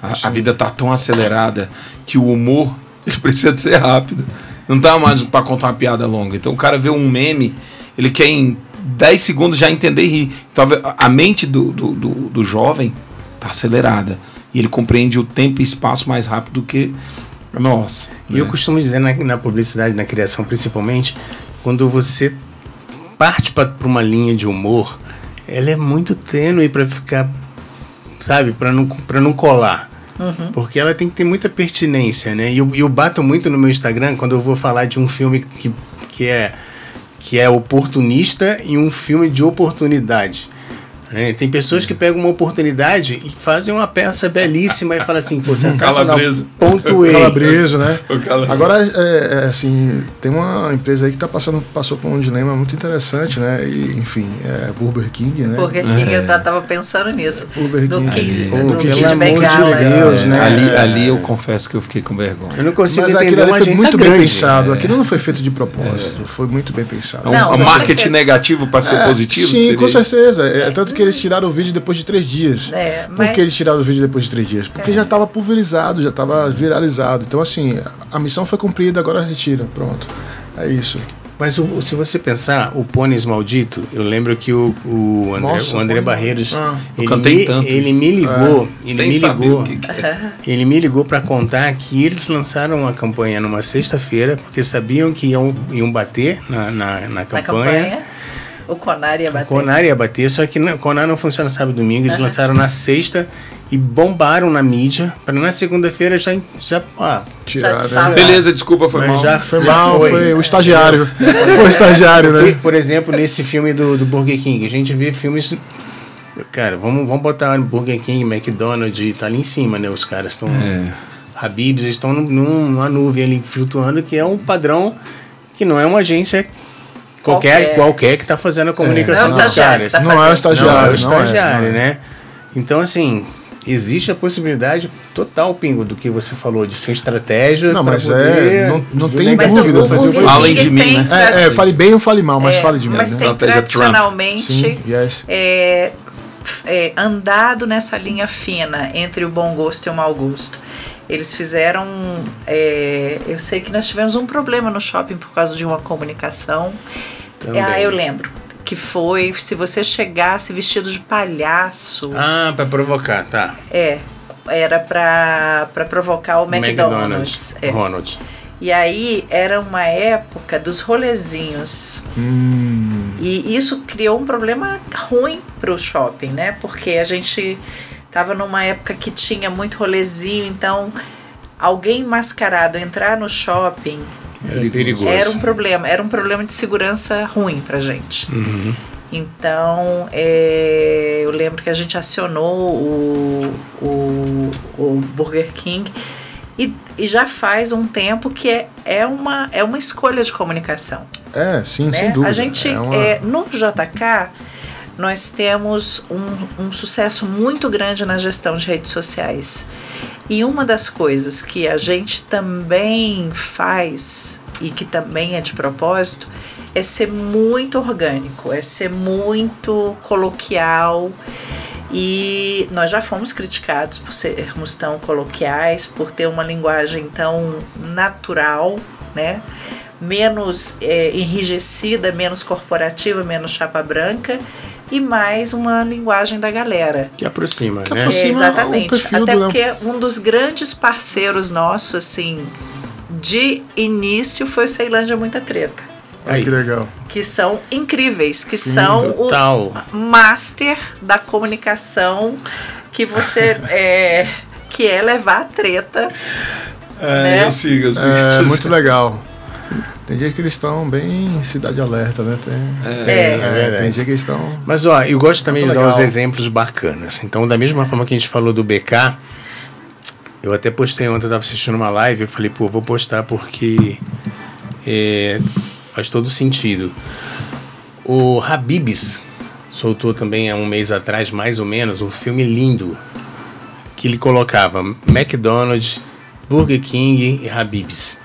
A, a vida tá tão acelerada que o humor ele precisa ser rápido. Não dá mais pra contar uma piada longa. Então o cara vê um meme, ele quer em 10 segundos já entender e rir. Então a- mente do, do, do, do jovem tá acelerada. E ele compreende o tempo e espaço mais rápido do que. Nossa. E eu né? costumo dizer na, na publicidade, na criação principalmente, quando você parte para uma linha de humor, ela é muito tênue para ficar, sabe, para não, pra não colar. Porque ela tem que ter muita pertinência, né? E eu, eu bato muito no meu Instagram quando eu vou falar de um filme que, que, é, que é oportunista e um filme de oportunidade. Né? tem pessoas que pegam uma oportunidade e fazem uma peça belíssima e falam assim, pô, sensacional, Calabresa. pontuei. Calabreso, né? O Calabreso. Agora, é, é, assim, tem uma empresa aí que tá passando, passou por um dilema muito interessante, né? E, enfim, é Burger King, né? Burger King, eu ta- tava pensando nisso. Burger Do King. Pô, do amor de Bengala. Deus, é. né? ali, É. ali eu confesso que eu fiquei com vergonha. Eu não consigo Mas entender aquilo ali uma foi agência muito grande. bem pensado. Aquilo não foi feito de propósito. Foi muito bem pensado. É um, Não, um marketing certeza. negativo para ser É, positivo? Sim, seria com certeza. É, tanto que eles tiraram o vídeo depois de três dias. É, Por mas- que eles tiraram o vídeo depois de três dias? Porque já estava pulverizado, já estava viralizado. Então, assim, a missão foi cumprida, agora retira. Pronto. É isso. Mas o- se você pensar, o Pônis Maldito, eu lembro que o, o André, Nossa, o André Barreiros, Ah. Ele, cantei me, tanto ele me ligou, ele Sem me saber ligou, o que, que é. ele me ligou para contar que eles lançaram uma campanha numa sexta-feira, porque sabiam que iam, iam bater na, na, na Na campanha. O Conar ia O bater. Conar ia bater, só que o Conar não funciona sábado e domingo, eles lançaram na sexta e bombaram na mídia, para na segunda-feira já, já ah, Tiraram. tá- né? Beleza, desculpa, foi Mas mal. já Foi Já mal, foi. foi, o estagiário. foi o estagiário, né? por exemplo, nesse filme do, do Burger King, a gente vê filmes. Cara, vamos, vamos botar Burger King, McDonald's, tá ali em cima, né? Os caras estão. É. Habibs estão num- numa nuvem ali flutuando, que é um padrão que não é uma agência qualquer, Qualquer. qualquer, que tá fazendo a comunicação Não é dos caras. tá Não é o estagiário. Não, é o é, estagiário, é. né? Então, assim, existe a possibilidade total, Pingo, do que você falou, de ser estratégia. Não, mas poder- é, não- não tem. Mas dúvida, o, o fazer o Falem de mim, né? É, é, fale bem ou fale mal, mas é, fale de mim. Mas né? tem Estratégia tradicionalmente Sim, yes. é, é, andado nessa linha fina entre o bom gosto e o mau gosto. Eles fizeram. é, eu sei que nós tivemos um problema no shopping por causa de uma comunicação. Também. Ah, eu lembro. Que foi se você chegasse vestido de palhaço. Ah, pra provocar, tá. É. Era pra, pra provocar o McDonald's. É. Ronald. E aí era uma época dos rolezinhos. Hum, E isso criou um problema ruim para o shopping, né? Porque a gente tava numa época que tinha muito rolezinho, então alguém mascarado entrar no shopping Era perigoso. era um problema, era um problema de segurança ruim pra gente. Então, é, eu lembro que a gente acionou o, o, o Burger King e, e já faz um tempo que é, é, uma, é uma escolha de comunicação. é, sim, né? sem dúvida. A gente, É uma- é, no JK, nós temos um, um sucesso muito grande na gestão de redes sociais. E uma das coisas que a gente também faz e que também é de propósito é ser muito orgânico, é ser muito coloquial. E nós já fomos criticados por sermos tão coloquiais, por ter uma linguagem tão natural, né? menos é, enrijecida, menos corporativa, menos chapa branca e mais uma linguagem da galera. Que aproxima, Que né? aproxima. É, exatamente. Até do- porque um dos grandes parceiros nossos, assim, de início foi o Ceilândia Muita Treta. Ai, que legal. Que são incríveis, que Sim, são total. o master da comunicação que você é, que é levar a treta. É, Né? eu sigo, eu sigo. É muito legal. Tem dia que eles estão bem cidade alerta, né? Tem, É. tem, É verdade. tem dia que eles estão. Mas ó, eu gosto também de dar uns exemplos bacanas. Então, da mesma forma que a gente falou do BK, eu até postei ontem, eu tava assistindo uma live, eu falei, pô, vou postar porque é, faz todo sentido. O Habibs soltou também há um mês atrás, mais ou menos, um filme lindo que ele colocava McDonald's, Burger King e Habibs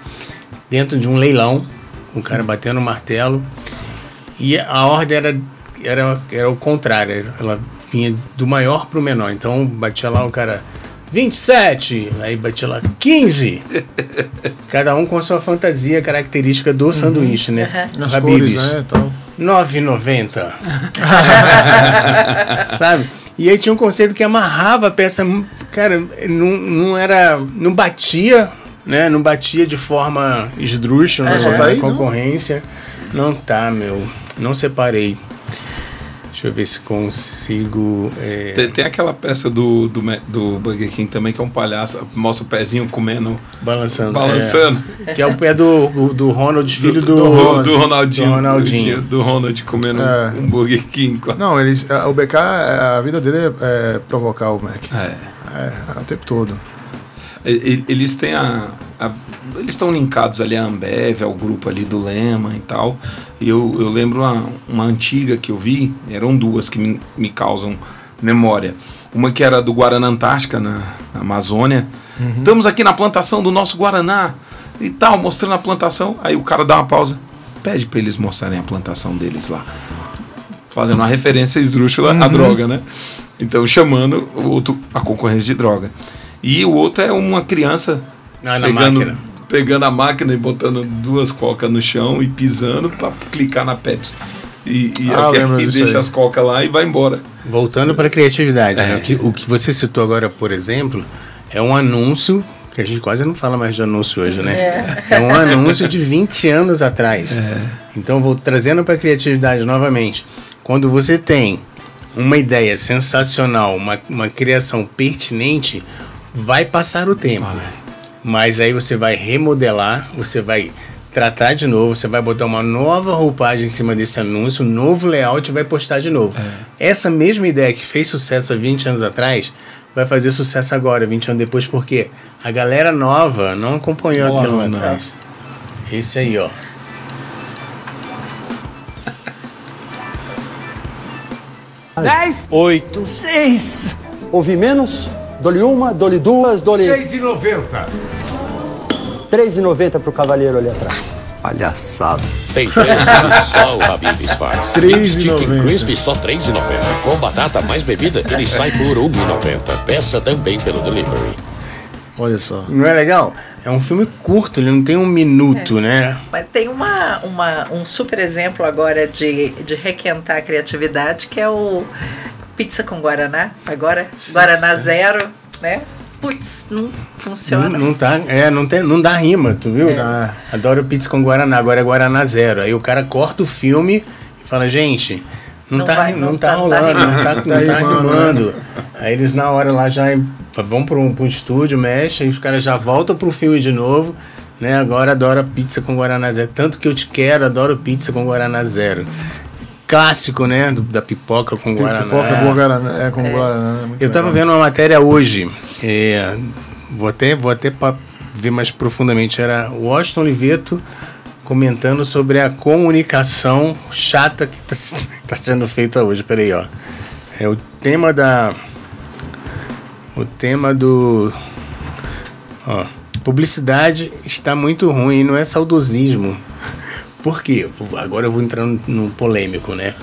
dentro de um leilão, o cara batendo o martelo e a ordem era, era, era o contrário, ela vinha do maior pro menor. Então batia lá o cara 27, aí batia lá 15. Cada um com sua fantasia característica do sanduíche, né? Nas Habib's. cores, né? Tal. 9,90. Sabe? E aí tinha um conceito que amarrava a peça, cara, não, não era, não batia, né? Não batia de forma esdrúxula só né? tá aí, na não? concorrência. Não tá, meu. Não separei. Deixa eu ver se consigo. é, Tem, tem aquela peça do, do, do Burger King também, que é um palhaço, mostra o pezinho comendo, balançando. balançando. é. que é o pé do, do Ronald, filho do, do, do Ronaldinho. do Ronaldinho. Do Ronald comendo É. um Burger King. Não, eles, a- o BK, a vida dele é, é provocar o Mac. É. É, o tempo todo. Eles têm a. a- eles estão linkados ali à Ambev, ao grupo ali do Lema e tal. E eu, eu lembro uma, uma antiga que eu vi, eram duas que me, me causam memória. Uma que era do Guaraná Antártica, na, na Amazônia. Estamos aqui na plantação do nosso Guaraná e tal, mostrando a plantação. Aí o cara dá uma pausa, pede para eles mostrarem a plantação deles lá. Fazendo uma referência esdrúxula à droga, né? Então chamando o outro a concorrência de droga. E o outro é uma criança Ah, na pegando, máquina. pegando a máquina e botando duas cocas no chão e pisando para clicar na Pepsi. E, e, Ah, e deixa aí. as cocas lá e vai embora. Voltando para a criatividade, né? É. o, que, o que você citou agora, por exemplo, é um anúncio que a gente quase não fala mais de anúncio hoje, né? É, um anúncio de 20 anos atrás. Então, vou trazendo para a criatividade novamente. Quando você tem uma ideia sensacional, uma, uma criação pertinente, vai passar o tempo. Mas aí você vai remodelar, você vai tratar de novo, você vai botar uma nova roupagem em cima desse anúncio, um novo layout e vai postar de novo. Essa mesma ideia que fez sucesso há 20 anos atrás vai fazer sucesso agora, 20 anos depois, porque a galera nova não acompanhou Não, aquilo lá não. atrás. Esse aí, ó. Oito. Seis. Ouvi menos? Dole uma, dole duas, dole. 3,90. 3,90 pro cavalheiro ali atrás. Palhaçada. Tem vezes só o Habib's faz. Três e Chicken noventa. Crispy só R$ 3,90. Com batata mais bebida, ele sai por R$ 1,90. Peça também pelo delivery. Olha só. Não é legal? É um filme curto, ele não tem um minuto, né? Mas tem uma, uma, um super exemplo agora de, de requentar a criatividade, que é o Pizza com Guaraná. Agora, Guaraná Zero, né? Putz, não funciona. Não, não tá, é, não, tem, não dá rima, tu viu? É. Adoro pizza com Guaraná, agora é Guaraná Zero. Aí o cara corta o filme e fala, gente, não, Não tá, vai- não, não tá, tá- tá rolando, não tá, não rimando. tá Tá rimando. Aí eles na hora lá já vão para um, pra um estúdio, mexem, e os caras já voltam pro filme de novo. Né, agora adoro pizza com Guaraná Zero. Tanto que eu te quero, adoro pizza com Guaraná Zero. Clássico, né? do- da pipoca com Guaraná. Pipoca com Guaraná. É, com Guaraná. é Eu tava vendo uma matéria hoje, é, vou até, vou até ver mais profundamente, era o Washington Oliveto comentando sobre a comunicação chata que está sendo feita hoje. Peraí, ó. É o tema da... O tema do... Ó, publicidade está muito ruim, não é saudosismo. Por quê? Agora eu vou entrar no, polêmico, né?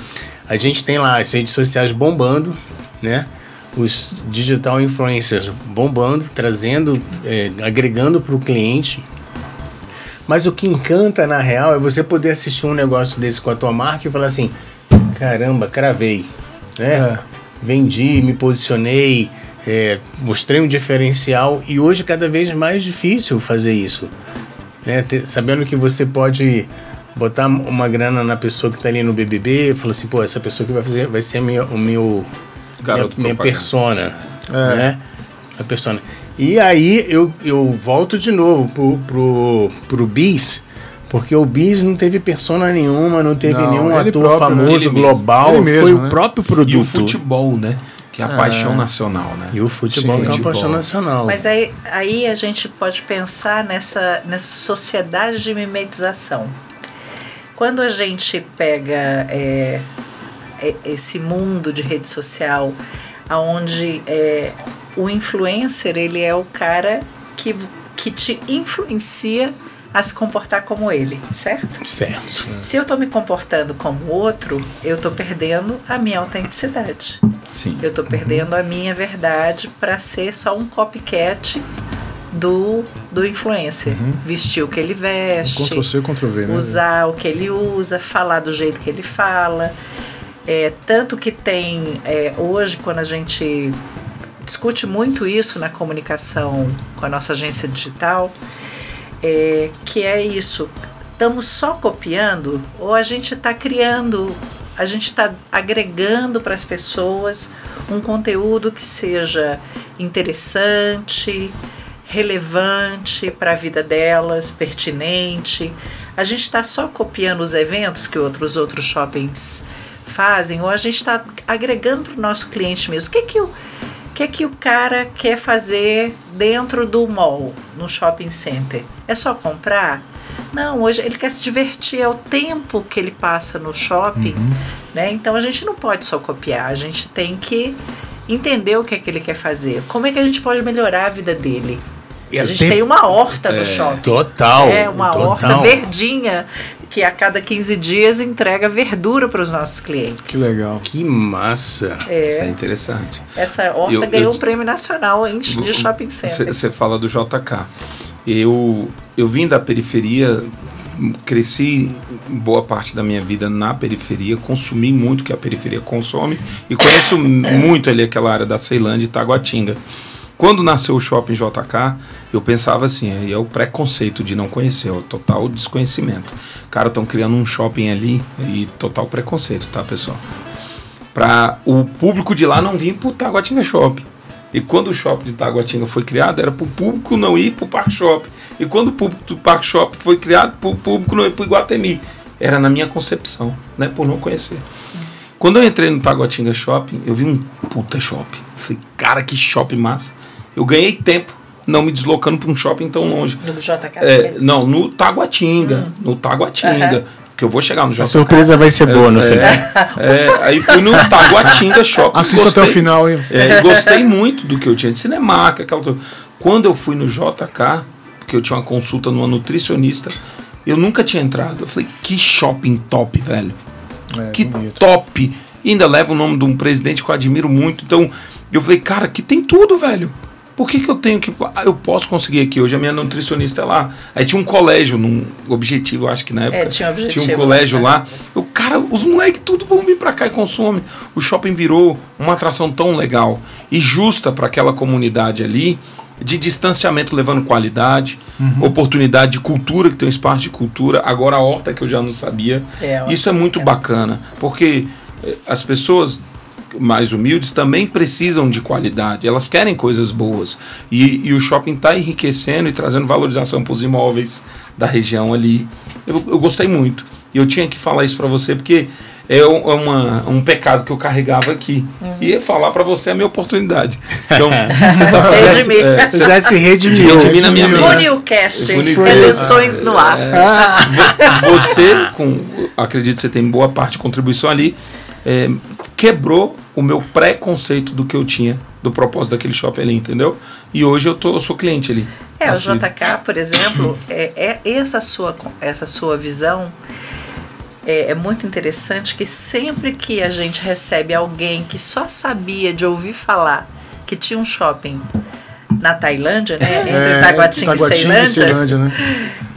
A gente tem lá as redes sociais bombando, né? Os digital influencers bombando, trazendo, é, agregando para o cliente. Mas o que encanta na real é você poder assistir um negócio desse com a tua marca e falar assim: caramba, cravei, né? É. Vendi, me posicionei, é, mostrei um diferencial e hoje é cada vez mais difícil fazer isso. né? Ter- sabendo que você pode botar uma grana na pessoa que tá ali no BBB, fala assim, pô, essa pessoa que vai fazer vai ser a minha, o meu Garoto minha, minha persona, É. né? A persona. E aí eu, eu volto de novo pro, pro, pro Bis, porque o Bis não teve persona nenhuma, não teve Não, nenhum ele ator próprio, né? famoso mesmo. global, Ele mesmo, foi né? o próprio E produto. o futebol, né? Que é a paixão nacional, né? E o futebol Sim, que é uma futebol. paixão nacional. Mas aí, aí a gente pode pensar nessa, nessa sociedade de mimetização. Quando a gente pega é, é, esse mundo de rede social, onde o influencer ele é o cara que, que te influencia a se comportar como ele, certo? Certo. Se eu estou me comportando como o outro, eu estou perdendo a minha autenticidade. Sim. Eu estou perdendo a minha verdade para ser só um copycat do, do influencer. Vestir o que ele veste, Ctrl C, Ctrl V, né? usar o que ele usa, falar do jeito que ele fala. É, tanto que tem, é, hoje, quando a gente discute muito isso na comunicação com a nossa agência digital, é, que é isso. Estamos só copiando ou a gente está criando, a gente está agregando para as pessoas um conteúdo que seja interessante, relevante para a vida delas, pertinente. A gente está só copiando os eventos que outros outros shoppings fazem ou a gente está agregando para o nosso cliente mesmo. O que que o que, que o cara quer fazer dentro do mall, no shopping center? É só comprar? Não, hoje ele quer se divertir, é o tempo que ele passa no shopping, né? Então a gente não pode só copiar, a gente tem que entender o que é que ele quer fazer. Como é que a gente pode melhorar a vida dele? E a gente tem uma horta no shopping. Total. É, uma total. horta verdinha que a cada 15 dias entrega verdura para os nossos clientes. Que legal. Que massa. Isso é interessante. Essa horta Eu- ganhou eu- um prêmio nacional em, de shopping center. Você fala do JK. Eu, eu vim da periferia, cresci boa parte da minha vida na periferia, consumi muito o que a periferia consome e conheço muito ali aquela área da Ceilândia e Taguatinga. Quando nasceu o shopping JK, eu pensava assim, aí é o preconceito de não conhecer, é o total desconhecimento. Cara, estão criando um shopping ali e total preconceito, tá, pessoal? Para o público de lá não vir pro Taguatinga Shopping. E quando o shopping de Taguatinga foi criado, era para o público não ir para o Parque Shopping. E quando o público do Parque Shopping foi criado, para o público não ir para o Iguatemi. Era na minha concepção, né? Por não conhecer. Quando eu entrei no Taguatinga Shopping, eu vi um puta shopping. Falei, cara, que shopping massa. Eu ganhei tempo não me deslocando para um shopping tão longe. No JK? É, não, no Taguatinga. No Taguatinga. Que eu vou chegar no A JK. surpresa vai ser boa no final. É, aí fui no Taguatinga Shopping. Assista até o gostei. final, hein? É, e gostei muito do que eu tinha de Cinemark, aquela coisa. Quando eu fui no JK, porque eu tinha uma consulta numa nutricionista, eu nunca tinha entrado. Eu falei, que shopping top, velho. É, que bonito. top. E ainda leva o nome de um presidente que eu admiro muito. Então, eu falei, cara, aqui tem tudo, velho. Por que, que eu tenho que. Ah, eu posso conseguir aqui. Hoje a minha nutricionista é lá. Aí tinha um colégio, num objetivo, eu acho que na época. tinha um objetivo, Tinha um colégio né? lá. Eu, cara, os moleques tudo vão vir pra cá e consomem. O shopping virou uma atração tão legal e justa para aquela comunidade ali, de distanciamento levando qualidade, Uhum. oportunidade de cultura, que tem um espaço de cultura. Agora a horta que eu já não sabia. É, Isso é muito bacana, porque eh, as pessoas mais humildes também precisam de qualidade, elas querem coisas boas. E, e o shopping está enriquecendo e trazendo valorização para os imóveis da região ali. Eu, eu gostei muito. E eu tinha que falar isso para você, porque é, um- é uma, um pecado que eu carregava aqui. E falar para você é a minha oportunidade. Então, você tá Você fazendo- redimir. é, você Já se redimiu. redimir na minha mente. Funilcast, Funil- redenções no ar. Você, com, acredito que você tem boa parte de contribuição ali, é, quebrou o meu preconceito do que eu tinha do propósito daquele shopping ali, entendeu? E hoje eu, tô, eu sou cliente ali. É, o Assíduo. JK, por exemplo, é, é essa, sua, essa sua visão é, é muito interessante que sempre que a gente recebe alguém que só sabia de ouvir falar que tinha um shopping na Tailândia, né? Entre É, Taguatinga, Taguatinga e Ceilândia, né?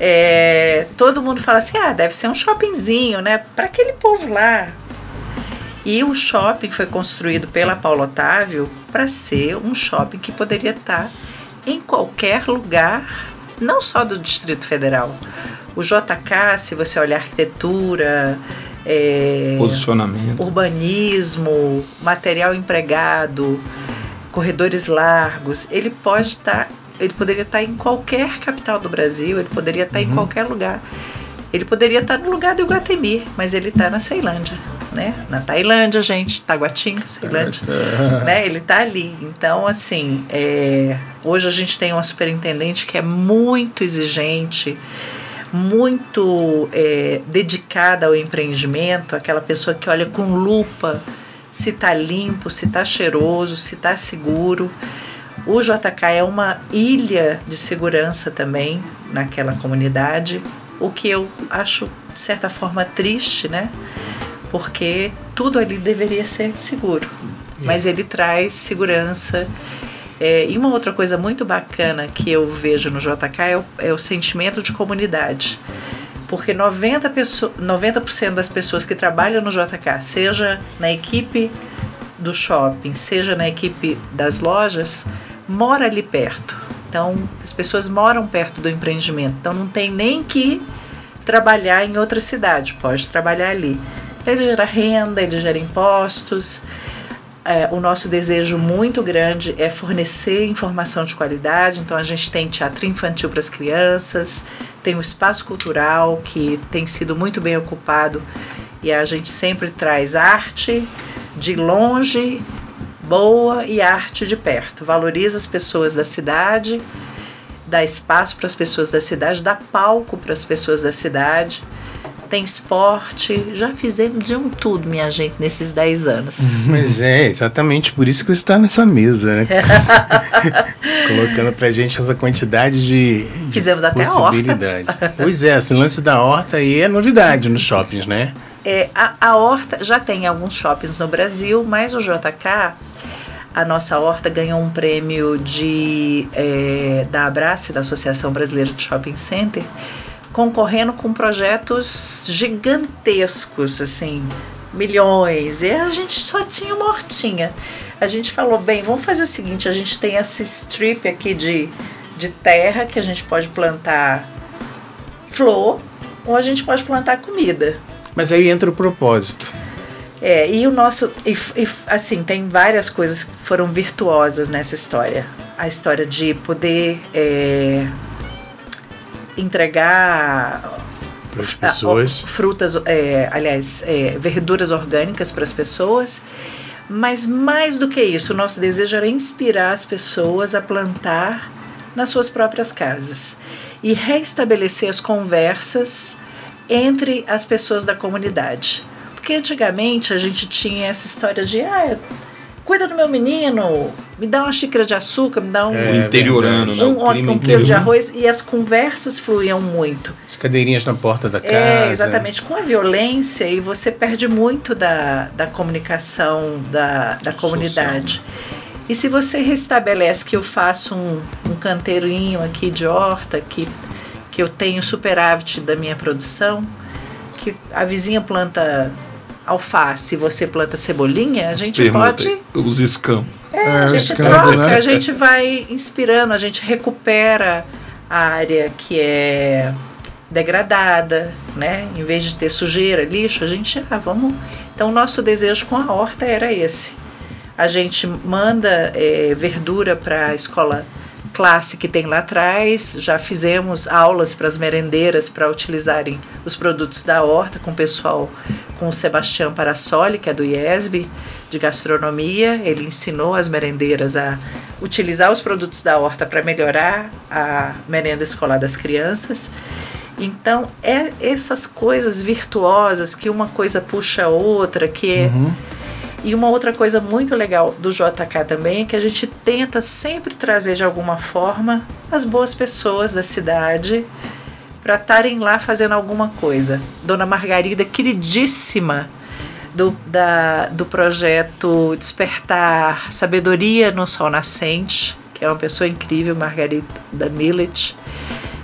é, todo mundo fala assim, ah, deve ser um shoppingzinho, né? Para aquele povo lá. E o shopping foi construído pela Paulo Otávio para ser um shopping que poderia estar em qualquer lugar não só do Distrito Federal. O JK, se você olhar arquitetura, é, Posicionamento. urbanismo, material empregado, corredores largos, ele pode estar, ele poderia estar em qualquer capital do Brasil, ele poderia estar em qualquer lugar. Ele poderia estar no lugar do Iguatemi, mas ele está na Ceilândia, né? Na Tailândia, gente, Taguatinga, Ceilândia, né? Ele está ali. Então, assim, é, hoje a gente tem uma superintendente que é muito exigente, muito é, dedicada ao empreendimento, aquela pessoa que olha com lupa se está limpo, se está cheiroso, se está seguro. O JK é uma ilha de segurança também naquela comunidade, o que eu acho de certa forma triste, né? Porque tudo ali deveria ser seguro, mas ele traz segurança. É, e uma outra coisa muito bacana que eu vejo no JK é o, é o sentimento de comunidade. Porque 90%, pesso- 90 das pessoas que trabalham no JK, seja na equipe do shopping, seja na equipe das lojas, mora ali perto. Então, as pessoas moram perto do empreendimento. Então, não tem nem que trabalhar em outra cidade, pode trabalhar ali. Ele gera renda, ele gera impostos. É, o nosso desejo muito grande é fornecer informação de qualidade. Então, a gente tem teatro infantil para as crianças, tem o espaço cultural que tem sido muito bem ocupado e a gente sempre traz arte de longe, boa e arte de perto. Valoriza as pessoas da cidade, dá espaço para as pessoas da cidade, dá palco para as pessoas da cidade. Tem esporte, já fizemos de um tudo, minha gente, nesses 10 anos. Mas é exatamente por isso que você está nessa mesa, né? Colocando pra gente essa quantidade de, de Fizemos até a horta. possibilidades. pois é, esse lance da horta aí é novidade nos shoppings, né? É, a, a horta já tem alguns shoppings no Brasil, mas o JK, a nossa horta ganhou um prêmio de, é, da Abrace, da Associação Brasileira de Shopping Center, concorrendo com projetos gigantescos, assim, milhões. E a gente só tinha uma hortinha. A gente falou, bem, vamos fazer o seguinte, a gente tem essa strip aqui de, de terra que a gente pode plantar flor ou a gente pode plantar comida. Mas aí entra o propósito. É, e o nosso. E, e, assim, tem várias coisas que foram virtuosas nessa história. A história de poder é, entregar Para as pessoas. frutas, é, aliás, é, verduras orgânicas para as pessoas. Mas mais do que isso, o nosso desejo era inspirar as pessoas a plantar nas suas próprias casas e reestabelecer as conversas entre as pessoas da comunidade. Porque antigamente a gente tinha essa história de ah, cuida do meu menino, me dá uma xícara de açúcar, me dá um, O interiorano, né? um, clima um quilo de arroz e as conversas fluíam muito. As cadeirinhas na porta da casa. É, exatamente. Com a violência, e você perde muito da, da comunicação da, da comunidade. E se você restabelece que eu faço um, um canteirinho aqui de horta, que, que eu tenho superávit da minha produção, que a vizinha planta alface e você planta cebolinha, a gente Permuta, pode Os escampos. é, É, a gente escambo, troca, né? a gente vai inspirando, a gente recupera a área que é degradada, né? Em vez de ter sujeira, lixo, a gente, ah, vamos. Então, o nosso desejo com a horta era esse. A gente manda é, verdura para a escola classe que tem lá atrás, já fizemos aulas para as merendeiras para utilizarem os produtos da horta com o pessoal, com o Sebastião Parassoli, que é do IESB, de gastronomia. Ele ensinou as merendeiras a utilizar os produtos da horta para melhorar a merenda escolar das crianças. Então, é essas coisas virtuosas que uma coisa puxa a outra, que é. E uma outra coisa muito legal do JK também é que a gente tenta sempre trazer de alguma forma as boas pessoas da cidade para estarem lá fazendo alguma coisa. Dona Margarida, queridíssima do, da, do projeto Despertar Sabedoria no Sol Nascente, que é uma pessoa incrível, Margarida Millet.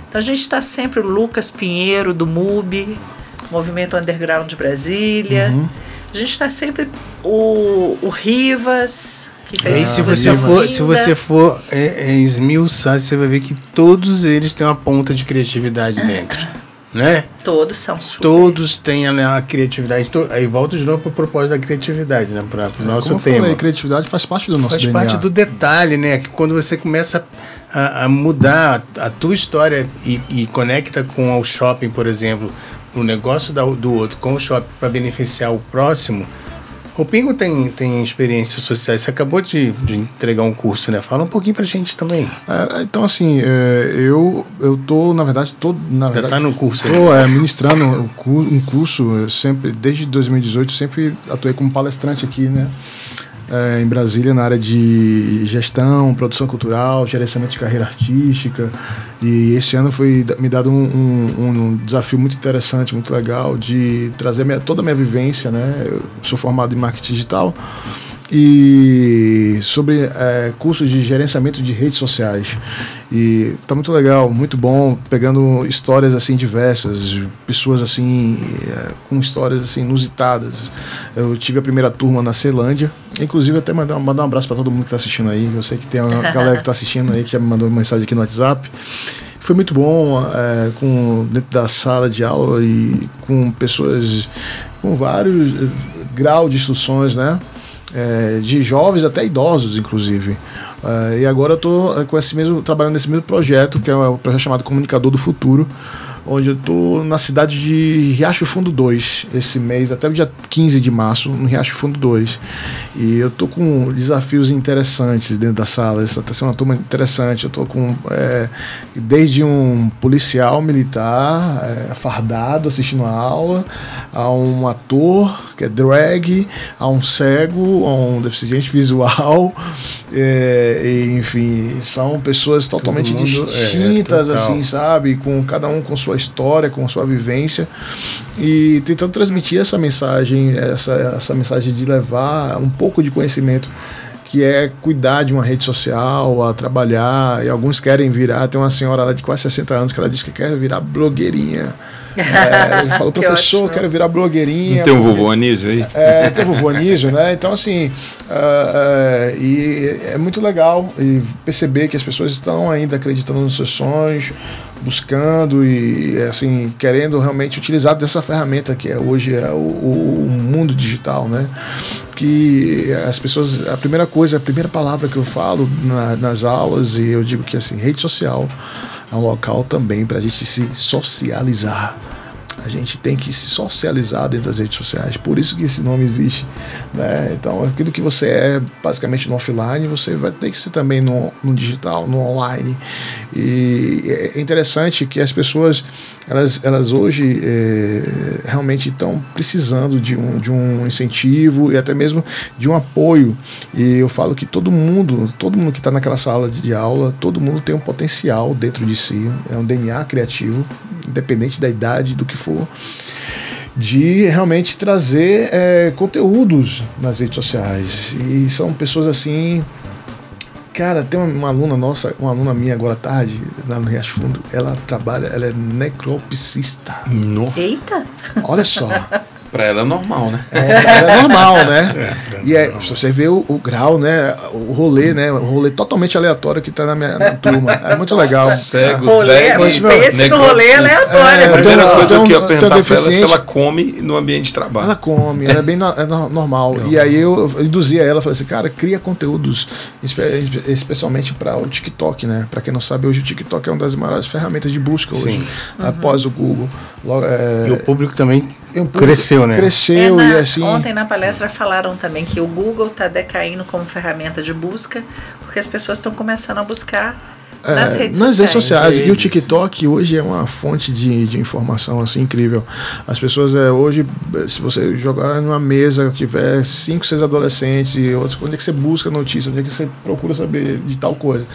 Então a gente está sempre o Lucas Pinheiro, do MUB, Movimento Underground de Brasília. A gente está sempre o, o Rivas, que E fez aí, se você for, se você for é, é, esmiuçar, você vai ver que todos eles têm uma ponta de criatividade dentro, né? Todos são super. Todos têm a, a criatividade. To- Aí volta de novo para o propósito da criatividade, né? Para o nosso Como tema. falei, criatividade faz parte do nosso Faz DNA. parte do detalhe, né? Que quando você começa a, a mudar a tua história e, e conecta com o shopping, por exemplo, o negócio da- do outro com o shopping para beneficiar o próximo. O Pingo tem, tem experiências sociais. Você acabou de, de entregar um curso, né? Fala um pouquinho pra gente também. É, então, assim, é, eu, eu tô, na verdade, tô, na Já verdade, tá no curso aí. Estou é, ministrando um cu- curso, sempre, desde 2018, sempre atuei como palestrante aqui, né? É, em Brasília, na área de gestão, produção cultural, gerenciamento de carreira artística. E esse ano foi me dado um, um- um desafio muito interessante, muito legal, de trazer minha- toda a minha vivência, né? Eu sou formado em marketing digital e sobre é, cursos de gerenciamento de redes sociais. E tá muito legal muito bom pegando histórias assim diversas pessoas assim é, com histórias assim inusitadas. Eu tive a primeira turma na Ceilândia. Inclusive até mandar, mandar um abraço para todo mundo que está assistindo aí. Eu sei que tem uma galera que está assistindo aí que já me mandou mensagem aqui no WhatsApp. Foi muito bom é, com dentro da sala de aula e com pessoas com vários eh, graus de instruções né é, de jovens até idosos, inclusive. É, e agora eu estou com esse mesmo trabalhando nesse mesmo projeto, que é o projeto chamado Comunicador do Futuro, onde eu estou na cidade de Riacho Fundo 2 esse mês, até o dia 15 de março, no Riacho Fundo 2. E eu estou com desafios interessantes dentro da sala. Essa está sendo uma turma interessante. Eu estou com é, desde um policial militar é, fardado assistindo a aula, a um ator que é drag, a um cego, a um deficiente visual, é, e, enfim, são pessoas totalmente mundo, é, distintas, total. assim, sabe? Com cada um com sua história, com sua vivência e tentando transmitir essa mensagem, essa, essa mensagem de levar um pouco de conhecimento que é cuidar de uma rede social, a trabalhar, e alguns querem virar, tem uma senhora lá de quase 60 anos que ela disse que quer virar blogueirinha. É, ele falou, Que professor, ótimo. quero virar blogueirinha. Não tem um porque- vovô Anísio aí? é, teve o Vonísio, né? Então, assim, ah, ah, e é muito legal e perceber que as pessoas estão ainda acreditando nos seus sonhos, buscando e, assim, querendo realmente utilizar dessa ferramenta que é hoje é o, o- o mundo digital, né? Que as pessoas, a primeira coisa, a primeira palavra que eu falo na- nas aulas, e eu digo que, assim, rede social é um local também para a gente se socializar. A gente tem que se socializar dentro das redes sociais. Por isso que esse nome existe. Né? Então, aquilo que você é basicamente no offline, você vai ter que ser também no, no digital, no online. E é interessante que as pessoas, elas, elas hoje eh, realmente estão precisando de um, de um incentivo e até mesmo de um apoio. E eu falo que todo mundo, todo mundo que está naquela sala de aula, todo mundo tem um potencial dentro de si, é um DNA criativo, independente da idade, do que for, de realmente trazer eh, conteúdos nas redes sociais. E são pessoas assim. Cara, tem uma, uma aluna nossa, uma aluna minha agora à tarde, lá no Riacho Fundo, ela trabalha, ela é necropsicista. No, Eita! Olha só. pra ela é normal, né? É, é normal, né? E é, se você vê o, o grau, né? O rolê, né? O rolê totalmente aleatório que tá na minha na turma. É muito legal. Cego, Rolê, drag, esse no rolê aleatório. É, A primeira Tem- coisa tem que eu um- ia um perguntar pra ela é se ela come no ambiente de trabalho. Ela come, ela é bem no- é no- normal. E aí eu, induzia ela, falei assim, cara, cria conteúdos, espe- espe- especialmente para o TikTok, né? Para quem não sabe, hoje o TikTok é uma das maiores ferramentas de busca hoje, após o Google. Logo, é, E o público também e um público cresceu, né? Cresceu É, e na- assim. Ontem na palestra falaram também que o Google está decaindo como ferramenta de busca, porque as pessoas estão começando a buscar É, nas redes nas sociais. redes sociais. E o. TikTok hoje é uma fonte de, de informação assim incrível. As pessoas é, hoje, se você jogar numa mesa, tiver cinco, seis adolescentes e outros, onde é que você busca notícia, onde é que você procura saber de tal coisa?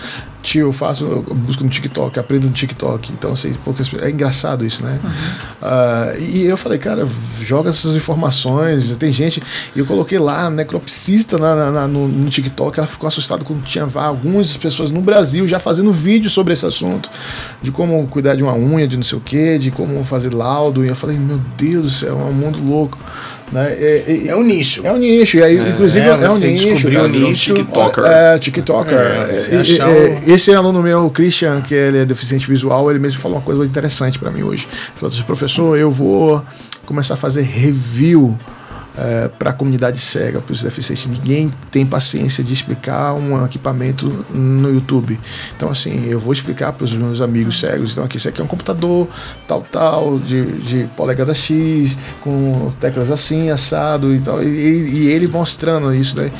Tio, eu faço, eu busco no TikTok, aprendo no TikTok. Então, assim, poucas, é engraçado isso, né? Ah, e eu falei, cara, joga essas informações. Tem gente, e eu coloquei lá, necropsista na, na- na- no, no TikTok, ela ficou assustada quando tinha algumas pessoas no Brasil já fazendo vídeo sobre esse assunto, de como cuidar de uma unha, de não sei o que, de como fazer laudo. E eu falei, meu Deus do céu, é um mundo louco. Né? É, é- É um nicho. é um nicho, e aí, inclusive É, é, um nicho. descobriu o nicho. TikToker. É, TikToker. É, É, achar é, um- Esse aluno meu, o Christian, que ele é deficiente visual, ele mesmo falou uma coisa interessante para mim hoje. Ele falou assim, professor, eu vou começar a fazer review para a comunidade cega, para os deficientes. Ninguém tem paciência de explicar um equipamento no YouTube. Então, assim, eu vou explicar para os meus amigos cegos. Então, aqui, esse aqui é um computador tal, tal, de, de polegada X, com teclas assim, assado e tal. E, e ele mostrando isso, né?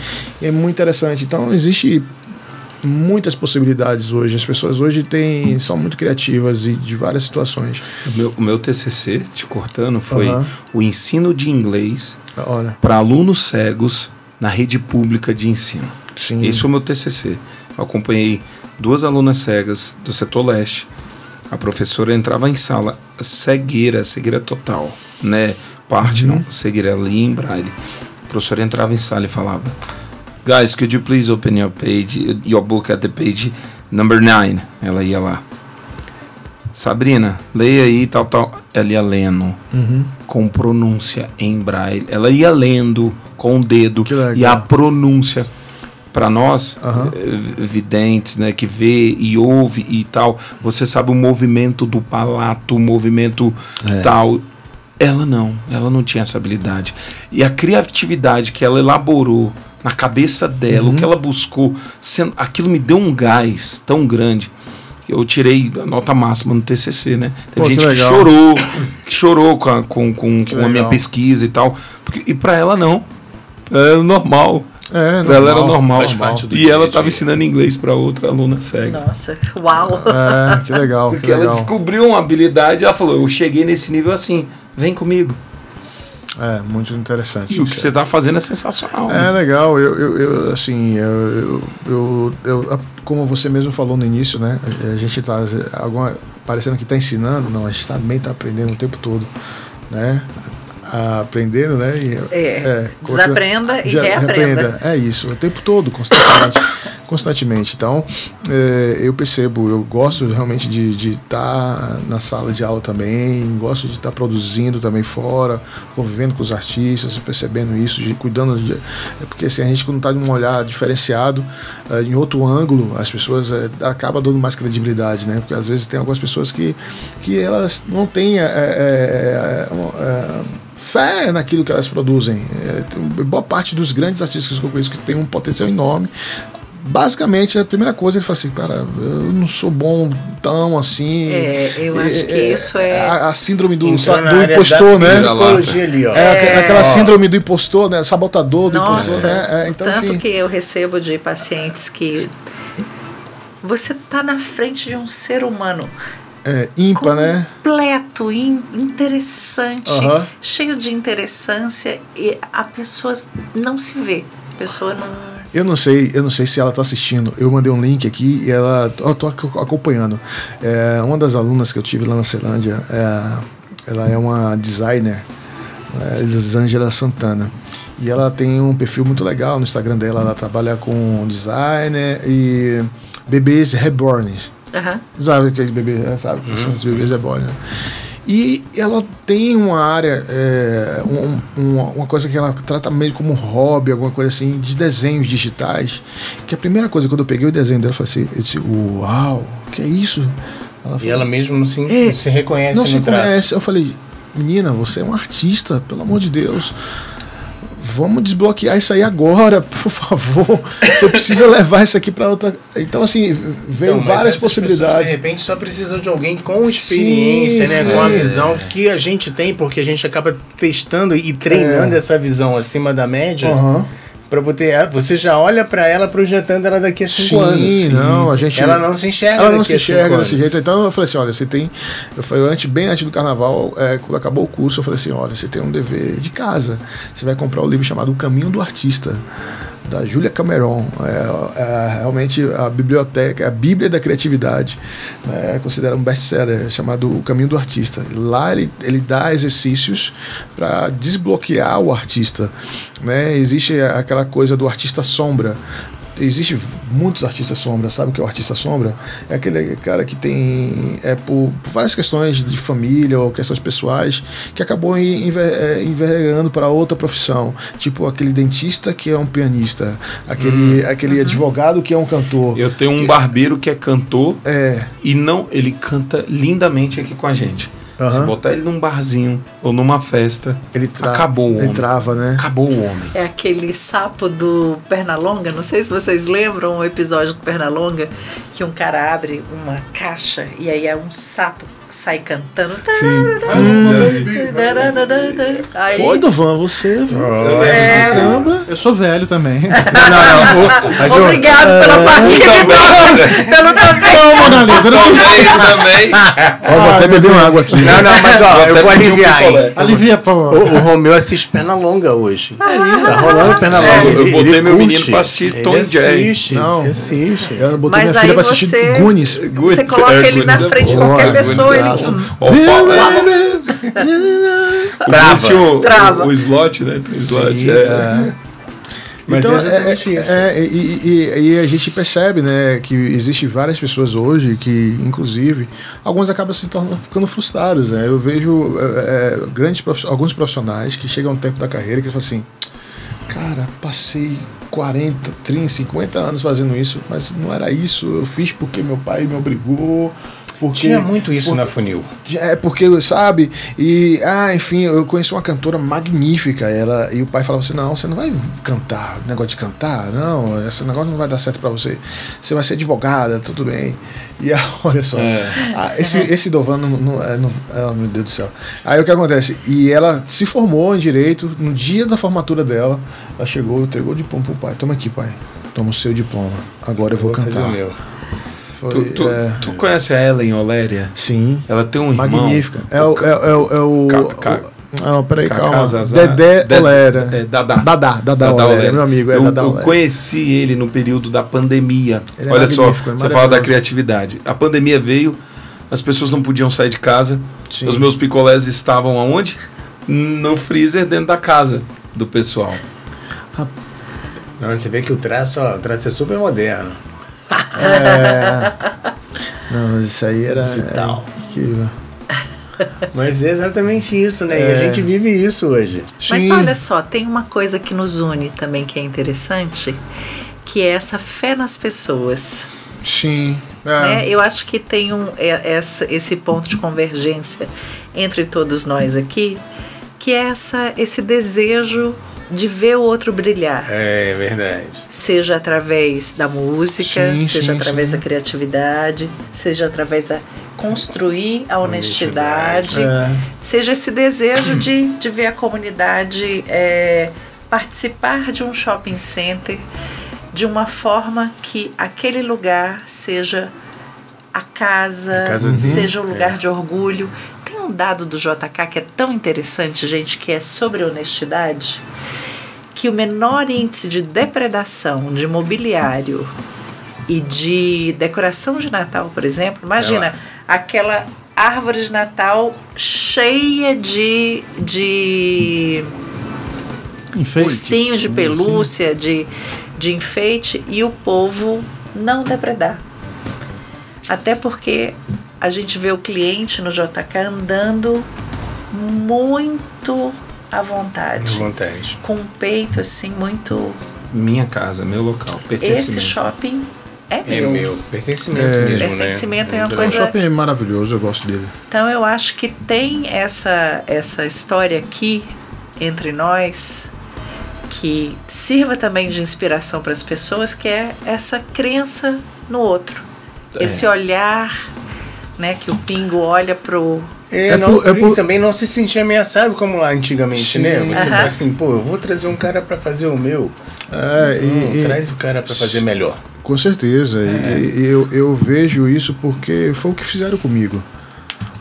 É muito interessante. Então, existe muitas possibilidades hoje. As pessoas hoje têm, são muito criativas e de várias situações. O meu, o meu TCC, te cortando, foi Aham. o ensino de inglês para alunos cegos na rede pública de ensino. sim. Esse foi o meu TCC. Eu acompanhei duas alunas cegas do setor leste. A professora entrava em sala cegueira, cegueira total, né? Parte não, cegueira ali em braille. A professora entrava em sala e falava: Guys, could you please open your page, your book at the page number 9? Ela ia lá. Sabrina, leia aí, tal, tal. Ela ia lendo Uhum. com pronúncia em braille. Ela ia lendo com o dedo e a pronúncia para nós eh, videntes, né, que vê e ouve e tal, você sabe o movimento do palato, o movimento É. tal. Ela não, ela não tinha essa habilidade. E a criatividade que ela elaborou na cabeça dela, Uhum. o que ela buscou, sendo, aquilo me deu um gás tão grande. que Eu tirei a nota máxima no TCC, né? Teve Pô, que gente que, legal. chorou, que chorou com a, com, com, com a minha pesquisa e tal. Porque- e para ela não. É normal. É, Pra ela era normal. faz parte do e ela estava ensinando inglês para outra aluna cega. Nossa, uau! É, que legal, que Porque ela legal. descobriu uma habilidade, ela falou: Eu cheguei nesse nível assim, vem comigo. É, muito interessante. E o que você tá fazendo é sensacional. É né? legal, eu, eu, eu, assim, eu, eu, eu, como você mesmo falou no início, né? A gente tá alguma, parecendo que está ensinando, não, a gente também está aprendendo o tempo todo, né? Aprendendo, né? E, É, coloca- desaprenda e reaprenda. É isso, o tempo todo, constantemente. constantemente. Então, é, eu percebo, eu gosto realmente de estar na sala de aula também, gosto de estar produzindo também fora, convivendo com os artistas, percebendo isso, de, cuidando de. É porque assim, a gente, quando está de um olhar diferenciado, é, em outro ângulo, as pessoas é, acaba dando mais credibilidade, né? Porque às vezes tem algumas pessoas que, que elas não têm. é, é, é, é, fé naquilo que elas produzem. É, boa parte dos grandes artistas que eu conheço que tem um potencial enorme. Basicamente, a primeira coisa ele fala assim, cara, eu não sou bom tão assim. É, eu acho que isso é- A, a síndrome do, do impostor, né? Psicologia ali, ó. É, aqu- aquela Ó. síndrome do impostor, né? Sabotador do Nossa, impostor, né? É, então, tanto enfim. que eu recebo de pacientes que você tá na frente de um ser humano É, ímpar, né? completo, in- interessante, cheio de interessância e a pessoa não se vê. A pessoa não. Eu não sei, eu não sei se ela está assistindo. Eu mandei um link aqui e ela, eu tô ac- acompanhando. É, uma das alunas que eu tive lá na Ceilândia, é, ela é uma designer, é, Elisângela Santana. E ela tem um perfil muito legal no Instagram dela. Ela trabalha com designer e bebês reborns. Aham. Sabe aquele bebê, é, sabe? que São os bebês reborn. Né? E ela tem uma área, é, um- um- uma coisa que ela trata meio como hobby, alguma coisa assim, de desenhos digitais. Que a primeira coisa, quando eu peguei o desenho dela, eu falei assim, eu disse, uau, que é isso? Ela E falou, ela mesmo não se, É, não se reconhece não no se traço. conhece. Eu falei, menina, você é um artista, pelo amor de Deus. Vamos desbloquear isso aí agora, por favor. Você precisa levar isso aqui para outra. Então, assim, veio Então, várias possibilidades. de repente só precisam de alguém com experiência, Sim, né? Com a visão que a gente tem, porque a gente acaba testando e treinando É. essa visão acima da média. Aham. Pra poder, ah, você já olha pra ela projetando ela daqui a cinco Sim, anos. não, a gente. Ela não se enxerga Ela não se enxerga desse jeito. Então eu falei assim: olha, você tem. Eu falei, antes, bem antes do carnaval, é, quando acabou o curso, eu falei assim: olha, você tem um dever de casa. Você vai comprar o livro chamado O Caminho do Artista. Da Julia Cameron. É, é realmente a biblioteca, a Bíblia da Criatividade. É considerada um best-seller chamado O Caminho do Artista. Lá ele, ele dá exercícios para desbloquear o artista. Né? Existe aquela coisa do artista sombra existe muitos artistas sombra, sabe o que é o artista sombra? É aquele cara que tem, é por, por várias questões de família ou questões pessoais, que acabou em- enver- é, envergando para outra profissão. Tipo aquele dentista que é um pianista, aquele, aquele advogado que é um cantor. Eu tenho um barbeiro que é cantor É, e não. Ele canta lindamente aqui com a gente. Se Aham. botar ele num barzinho ou numa festa, ele tra- acabou o ele homem. trava, né? Acabou o homem. É aquele sapo do Pernalonga, não sei se vocês lembram o episódio do Pernalonga, que um cara abre uma caixa e aí é um sapo sai cantando. Aí, Oi, Dovan, você, viu? é, Caramba. Eu sou velho também. Não, não, não. Obrigado pela parte que me deu, pelo também. Ô, Mona Lisa, eu não também. Ó, vou até beber uma água aqui. Não, não, mas ó, eu vou aliviar, hein? Alivia, por favor. O, o Romeu assiste perna longa hoje. Tá rolando perna longa. eu Ele- botei ele meu menino pra assistir Ele Tom Jerry. Não. ele assiste. Eu botei Mas minha aí filha pra assistir você- Goonies. Você coloca É, ele na é frente de qualquer é, pessoa, é hum, Ó, fala- Trava. O, Trava. o, o slot, né? Tem o slot. Sim, é. é. Mas então, é é, é, e, e- e a gente percebe né, que existe várias pessoas hoje que, inclusive, alguns acabam se tornando ficando frustrados. Né? Eu vejo é, é, grandes profi- alguns profissionais que chegam a um tempo da carreira que falam assim, cara, passei 40, 30, 50 anos fazendo isso, mas não era isso, eu fiz porque meu pai me obrigou. Porque, Tinha muito isso por- na Funil. é porque, sabe? E, ah, enfim, eu conheci uma cantora magnífica. Ela, e o pai falava assim: não, você não vai cantar, negócio de cantar, não, esse negócio não vai dar certo pra você. Você vai ser advogada, tudo bem. E ah, olha só, É. ah, esse, esse Dovan não. não, é, não ah, meu Deus do céu. Aí o que acontece? E ela se formou em direito, no dia da formatura dela, ela chegou, entregou o diploma pro pai: toma aqui, pai, toma o seu diploma, agora eu vou, fazer cantar. O. Foi, Tu, tu, é, tu conhece a Ellen Oléria? sim. Ela tem um irmão. Magnífica. É o. É, é o, é o Ca- ca- não, peraí, Cacá calma. Zazá. Dedé De- Olera. É, Dadá. Dadá, Dadá, Olera, meu amigo, é eu, Dadá eu Olera. conheci ele no período da pandemia. Ele é Olha só, é você fala da criatividade. A pandemia veio, as pessoas não podiam sair de casa. Sim. Os meus picolés estavam aonde? No freezer dentro da casa do pessoal. Não, você vê que o traço, ó, o traço é super moderno. É. Não, mas isso aí era. Digital. É, que- Mas é exatamente isso, né? E É. a gente vive isso hoje. Mas Sim. olha só, tem uma coisa que nos une também que é interessante, que é essa fé nas pessoas. Sim. né? É. Eu acho que tem um, é- essa, esse ponto de convergência entre todos nós aqui, que é essa, esse desejo de ver o outro brilhar. É verdade. Seja através da música, Sim, seja sim, através sim. da criatividade, seja através da construir a honestidade, É. seja esse desejo de, de ver a comunidade é, participar de um shopping center de uma forma que aquele lugar seja a casa, A casa seja um lugar é. de orgulho. Tem um dado do JK que é tão interessante, gente, que é sobre honestidade, que o menor índice de depredação de mobiliário e de decoração de Natal, por exemplo, imagina aquela árvore de Natal cheia de, de ursinhos de pelúcia, de, de enfeite, e o povo não depredar. Até porque a gente vê o cliente no JK andando muito à À vontade. vontade. Com um peito assim muito. Minha casa, meu local, pertencimento. Esse shopping é É meu. meu. Pertencimento É. mesmo, né? Pertencimento é uma O coisa- legal. shopping é maravilhoso, eu gosto dele. Então eu acho que tem essa, essa história aqui entre nós que sirva também de inspiração para as pessoas, que é essa crença no outro. É. Esse olhar, né, que o pingo olha pro É, É não, por- é e por- também não se sentir ameaçado como lá antigamente, Sim. né? Você Aham. fala assim, pô, eu vou trazer um cara pra fazer o meu. É, e- Não, e- traz o cara pra fazer melhor. Com certeza. E, e eu, eu vejo isso porque foi o que fizeram comigo.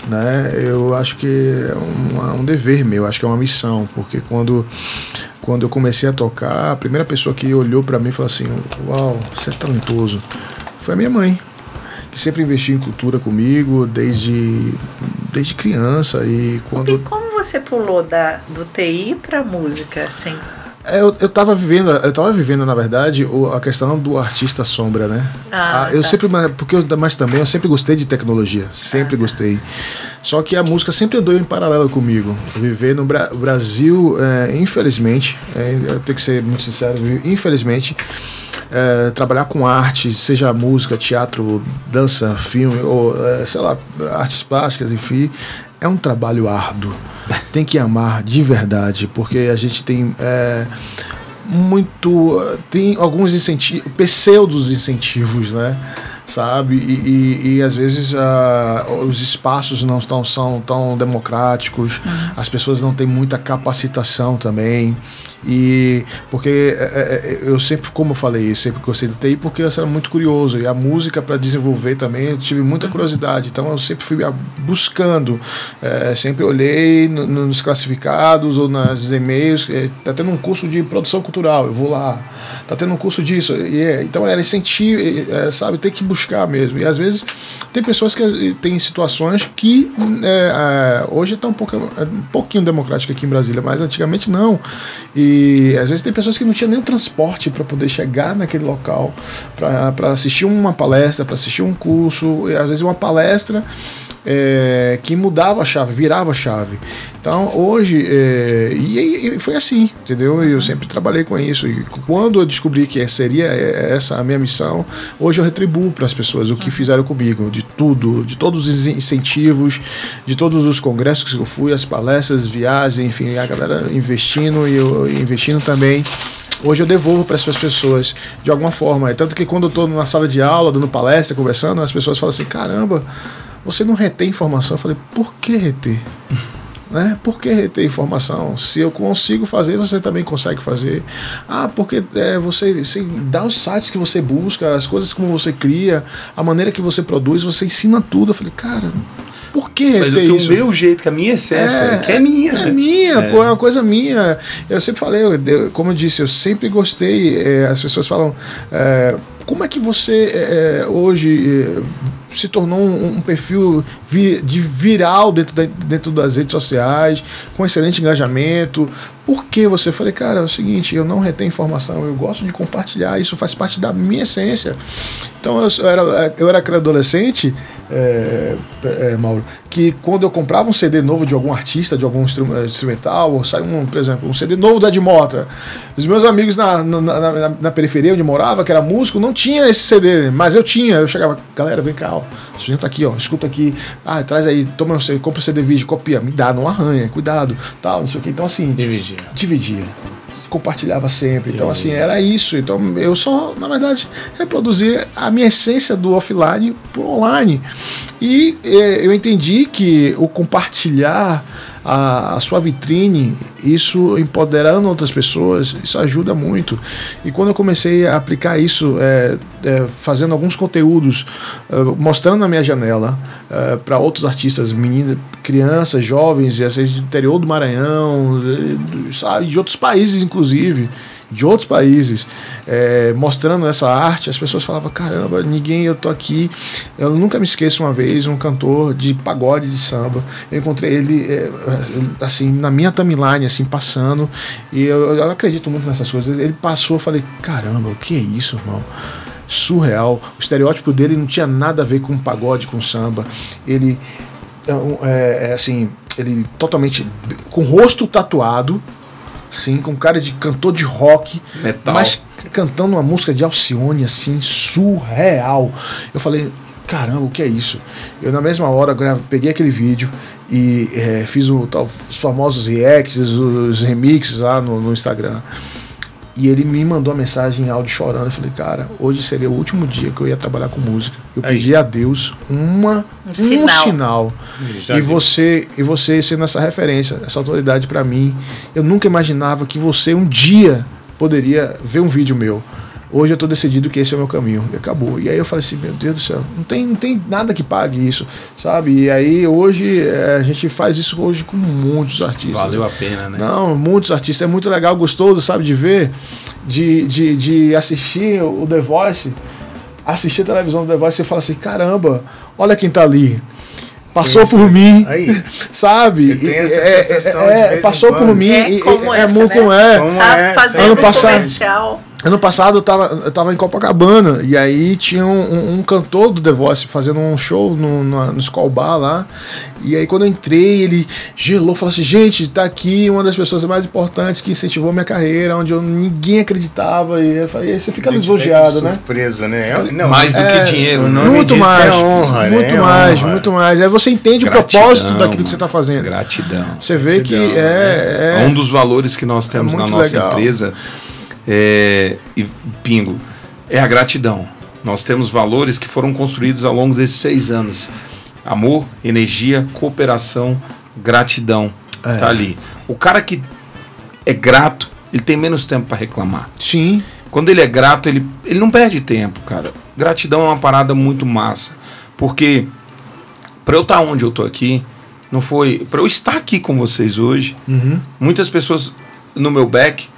Né? Eu acho que é uma- um dever meu, acho que é uma missão, porque quando, quando eu comecei a tocar, a primeira pessoa que olhou para mim e falou assim: Uau, você é talentoso, foi a minha mãe, que sempre investiu em cultura comigo desde, desde criança. E E quando. como você pulou da, do TI para música, assim? É, Eu, eu tava vivendo, eu tava vivendo, na verdade, a questão do artista sombra, né? Ah, eu tá. sempre, porque eu, mas também eu sempre gostei de tecnologia, sempre gostei. Só que a música sempre andou em paralelo comigo. Viver no Bra- Brasil, é, infelizmente, é, eu tenho que ser muito sincero, infelizmente, é, trabalhar com arte, seja música, teatro, dança, filme, ou é, sei lá, artes plásticas, enfim, é um trabalho árduo. Tem que amar de verdade, porque a gente tem é, muito. tem alguns incentivos, pseudos incentivos, né? Sabe? E, e- e, às vezes ah, os espaços não estão, são tão democráticos, as pessoas não têm muita capacitação também. E porque é, é, é, eu sempre, como eu falei, sempre gostei do TI porque eu era muito curioso. E a música para desenvolver também eu tive muita curiosidade. Então eu sempre fui ah, buscando, é, sempre olhei no- nos classificados ou nas e-mails. é, tá tendo um curso de produção cultural, eu vou lá. Tá tendo um curso disso. E é, então era incentivo, é, sabe? Tem que buscar mesmo. E às vezes tem pessoas que têm situações que hoje está um, pouco, um pouquinho democrático aqui em Brasília, mas antigamente não. E às vezes tem pessoas que não tinham nem o transporte para poder chegar naquele local, para assistir uma palestra, para assistir um curso, às vezes uma palestra é, que mudava a chave, virava a chave. Então hoje, é, e, e foi assim, entendeu? Eu sempre trabalhei com isso. E quando eu descobri que seria essa a minha missão, hoje eu retribuo para as pessoas o que fizeram comigo, de tudo, de todos os incentivos, de todos os congressos que eu fui, as palestras, viagens, enfim, a galera investindo e eu investindo também. Hoje eu devolvo para essas pessoas de alguma forma. É tanto que quando eu estou na sala de aula, dando palestra, conversando, as pessoas falam assim: caramba, você não retém informação. Eu falei: por que reter? Né? Por que reter informação? Se eu consigo fazer, você também consegue fazer. Ah, porque é, você, você dá os sites que você busca, as coisas como você cria, a maneira que você produz, você ensina tudo. Eu falei, cara, por que Mas eu tenho o isso? meu jeito, que a minha essência, que é minha. É minha, É. pô, é uma coisa minha. Eu sempre falei, eu- como eu disse, eu sempre gostei. é, as pessoas falam, é, como é que você é, hoje é, se tornou um, um perfil vi- de viral dentro, da- dentro das redes sociais, com excelente engajamento? Por que você? Eu falei, cara, é o seguinte, eu não retenho informação, eu gosto de compartilhar, isso faz parte da minha essência. Então eu, eu era, eu era aquele adolescente, é, é, Mauro, que quando eu comprava um CD novo de algum artista, de algum eh, instrumental, ou sai um, por exemplo, um CD novo da Ed Mota, os meus amigos na, na, na- na- periferia onde morava, que era músico, não tinha esse CD, mas eu tinha. Eu chegava, galera, vem cá, ó, o sujeito tá aqui, ó, escuta aqui, ah, traz aí, toma compra o CD vídeo, copia, me dá, não arranha, cuidado, tal, não sei o que. Então assim, Dividir. dividia. Compartilhava sempre. Então, assim, era isso. Então, eu só, na verdade, reproduzia a minha essência do offline pro online. E eh, eu entendi que o compartilhar a, a sua vitrine, isso empoderando outras pessoas, isso ajuda muito. E quando eu comecei a aplicar isso, eh, eh, fazendo alguns conteúdos, eh, mostrando na minha janela para outros artistas, meninas, crianças, jovens, e do interior do Maranhão, de- sabe, de outros países, inclusive, de outros países, eh, mostrando essa arte, as pessoas falavam, caramba, ninguém, eu tô aqui. Eu nunca me esqueço uma vez, um cantor de pagode de samba, eu encontrei ele, eh, assim, na minha timeline, assim, passando, e eu, eu acredito muito nessas coisas. Ele passou, eu falei, caramba, o que é isso, irmão? surreal. O estereótipo dele não tinha nada a ver com pagode, com samba. Ele é, é, é assim, ele totalmente com o rosto tatuado, sim, com cara de cantor de rock, Metal. mas cantando uma música de Alcione assim, surreal. Eu falei, caramba, o que é isso? Eu na mesma hora peguei aquele vídeo e é, fiz o, tal- os famosos reacts, os remixes lá no, no Instagram. E ele me mandou uma mensagem em áudio chorando. Eu falei, cara, hoje seria o último dia que eu ia trabalhar com música. Eu pedi a Deus uma, Um um, sinal. sinal. E viu. você, e você sendo essa referência, essa autoridade para mim. Eu nunca imaginava que você um dia poderia ver um vídeo meu. Hoje eu estou decidido que esse é o meu caminho. E acabou. E aí eu falei assim, meu Deus do céu, não tem, não tem nada que pague isso, sabe? E aí hoje eh, a gente faz isso hoje com muitos artistas. Valeu a pena, né? Não, muitos artistas. É muito legal, gostoso, sabe, de ver, de, de, de assistir o The Voice, assistir a televisão do The Voice e falar assim, caramba, olha quem tá ali. passou Isso. por mim, Aí. sabe? Essa é, sensação é, é, passou por mim, É como é, essa, muito né? como é. Como Tá é? fazendo Ano um passado- comercial. Ano passado eu tava, eu tava em Copacabana e aí tinha um, um- um cantor do The Voice fazendo um show no, no, no Skull Bar lá. E aí quando eu entrei, ele gelou, falou assim: gente, tá aqui uma das pessoas mais importantes que incentivou minha carreira, onde eu, ninguém acreditava. E, eu falei, e aí você fica lisonjeado, né? Surpresa, né? É- Não, Mais do É, que dinheiro. né? muito disso mais, é honra, né? muito É mais, honra. muito mais. Aí você entende Gratidão, o propósito daquilo que você tá fazendo. Gratidão. Você vê que Gratidão, é, É é, um dos valores que nós temos na nossa legal. empresa é, e Pingo é a gratidão. Nós temos valores que foram construídos ao longo desses seis anos: amor, energia, cooperação, gratidão. É. Tá ali. O cara que é grato, ele tem menos tempo para reclamar. sim, Quando ele é grato, ele, ele não perde tempo, cara. Gratidão é uma parada muito massa. Porque para eu estar onde eu tô aqui, não foi. para eu estar aqui com vocês hoje, muitas pessoas no meu back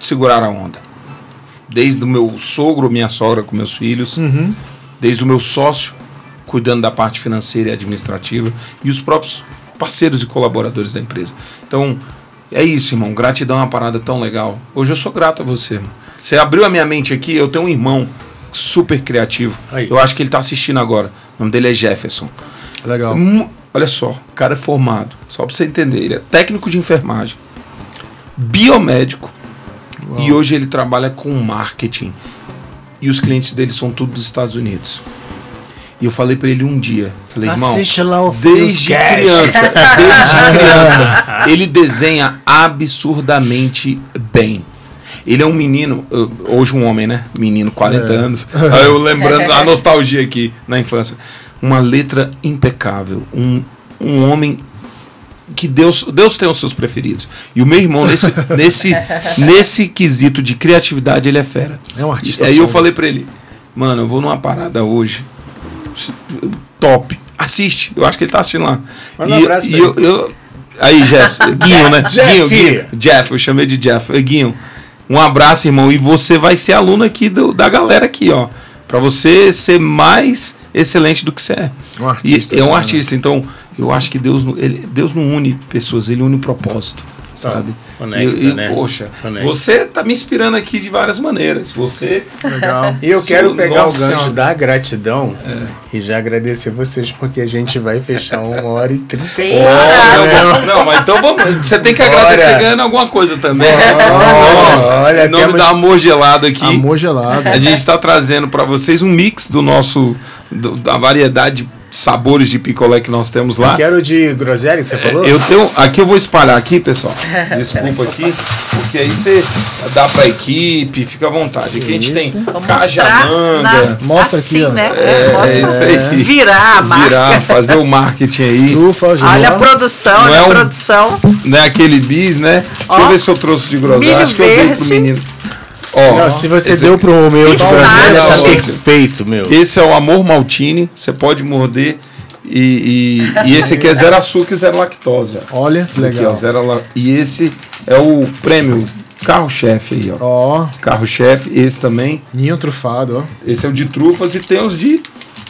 seguraram a onda. Desde o meu sogro, minha sogra com meus filhos, desde o meu sócio cuidando da parte financeira e administrativa e os próprios parceiros e colaboradores da empresa. Então, é isso, irmão. Gratidão é uma parada tão legal. Hoje eu sou grato a você, irmão. Você abriu a minha mente aqui, eu tenho um irmão super criativo. Aí. Eu acho que ele está assistindo agora. O nome dele é Jefferson. legal. Mu- Olha só, o cara é formado, só pra você entender, ele é técnico de enfermagem, biomédico, e hoje ele trabalha com marketing. E os clientes dele são todos dos Estados Unidos. E eu falei pra ele um dia, falei, irmão, Assiste lá o desde criança, desde criança, ele desenha absurdamente bem. Ele é um menino, uh, hoje um homem, né? Menino, 40 anos. Aí eu lembrando a nostalgia aqui na infância. Uma letra impecável, um, um homem que Deus, Deus tem os seus preferidos. E o meu irmão, nesse, nesse, nesse quesito de criatividade, ele é fera. É um artista E aí eu solo. falei pra ele, mano, eu vou numa parada hoje. Top. Assiste. Eu acho que ele tá assistindo lá. Manda um abraço e eu, eu- Aí, Jeff, Guinho, né? Jeff. Guinho, Guinho. Jeff, eu chamei de Jeff. Guinho, um abraço, irmão. E você vai ser aluno aqui do- da galera aqui, ó. Pra você ser mais excelente do que você é. Um artista, é um artista. Então, eu acho que Deus, não- ele, Deus não une pessoas, ele une propósito. Sabe? conecta, e, e, né? Poxa, Conecta. você tá me inspirando aqui de várias maneiras. Você. Legal. E eu quero pegar Nossa o gancho Senhora. da gratidão e já agradecer vocês, porque a gente vai fechar uma hora e trinta. Olha, não, mas então vamos. Você tem que Bora. agradecer ganhando alguma coisa também. olha, em nome temos- da Amor Gelado aqui. Amor gelado. A gente está trazendo para vocês um mix do nosso. do- da variedade de sabores de picolé que nós temos lá. Quero de groselha que você falou? Eu tenho. Aqui eu vou espalhar aqui, pessoal. Desculpa aqui. Porque aí você dá pra equipe, fica à vontade. Aqui a gente tem cajamanga. na, Mostra assim, aqui, ó. né? É, Mostra, isso aí. Virar a marca. Virar, fazer o marketing aí. Trufa, Olha a produção, olha é a um- produção. Não é aquele bis, né? Deixa eu Ó, ver se eu trouxe de groselha. milho Acho que eu dei pro verde. menino. Ó, Não, se você esse deu pro meu de Pistache. groselha, tá perfeito, meu. Esse é o Amor Maltine, você pode morder. E, e, e esse aqui é zero açúcar e zero lactose. Olha, que Esse aqui, ó, legal. zero la- E esse é o prêmio carro-chefe aí, ó. Ó, Carro-chefe, esse também. ninho trufado, ó. Esse é o de trufas e tem os de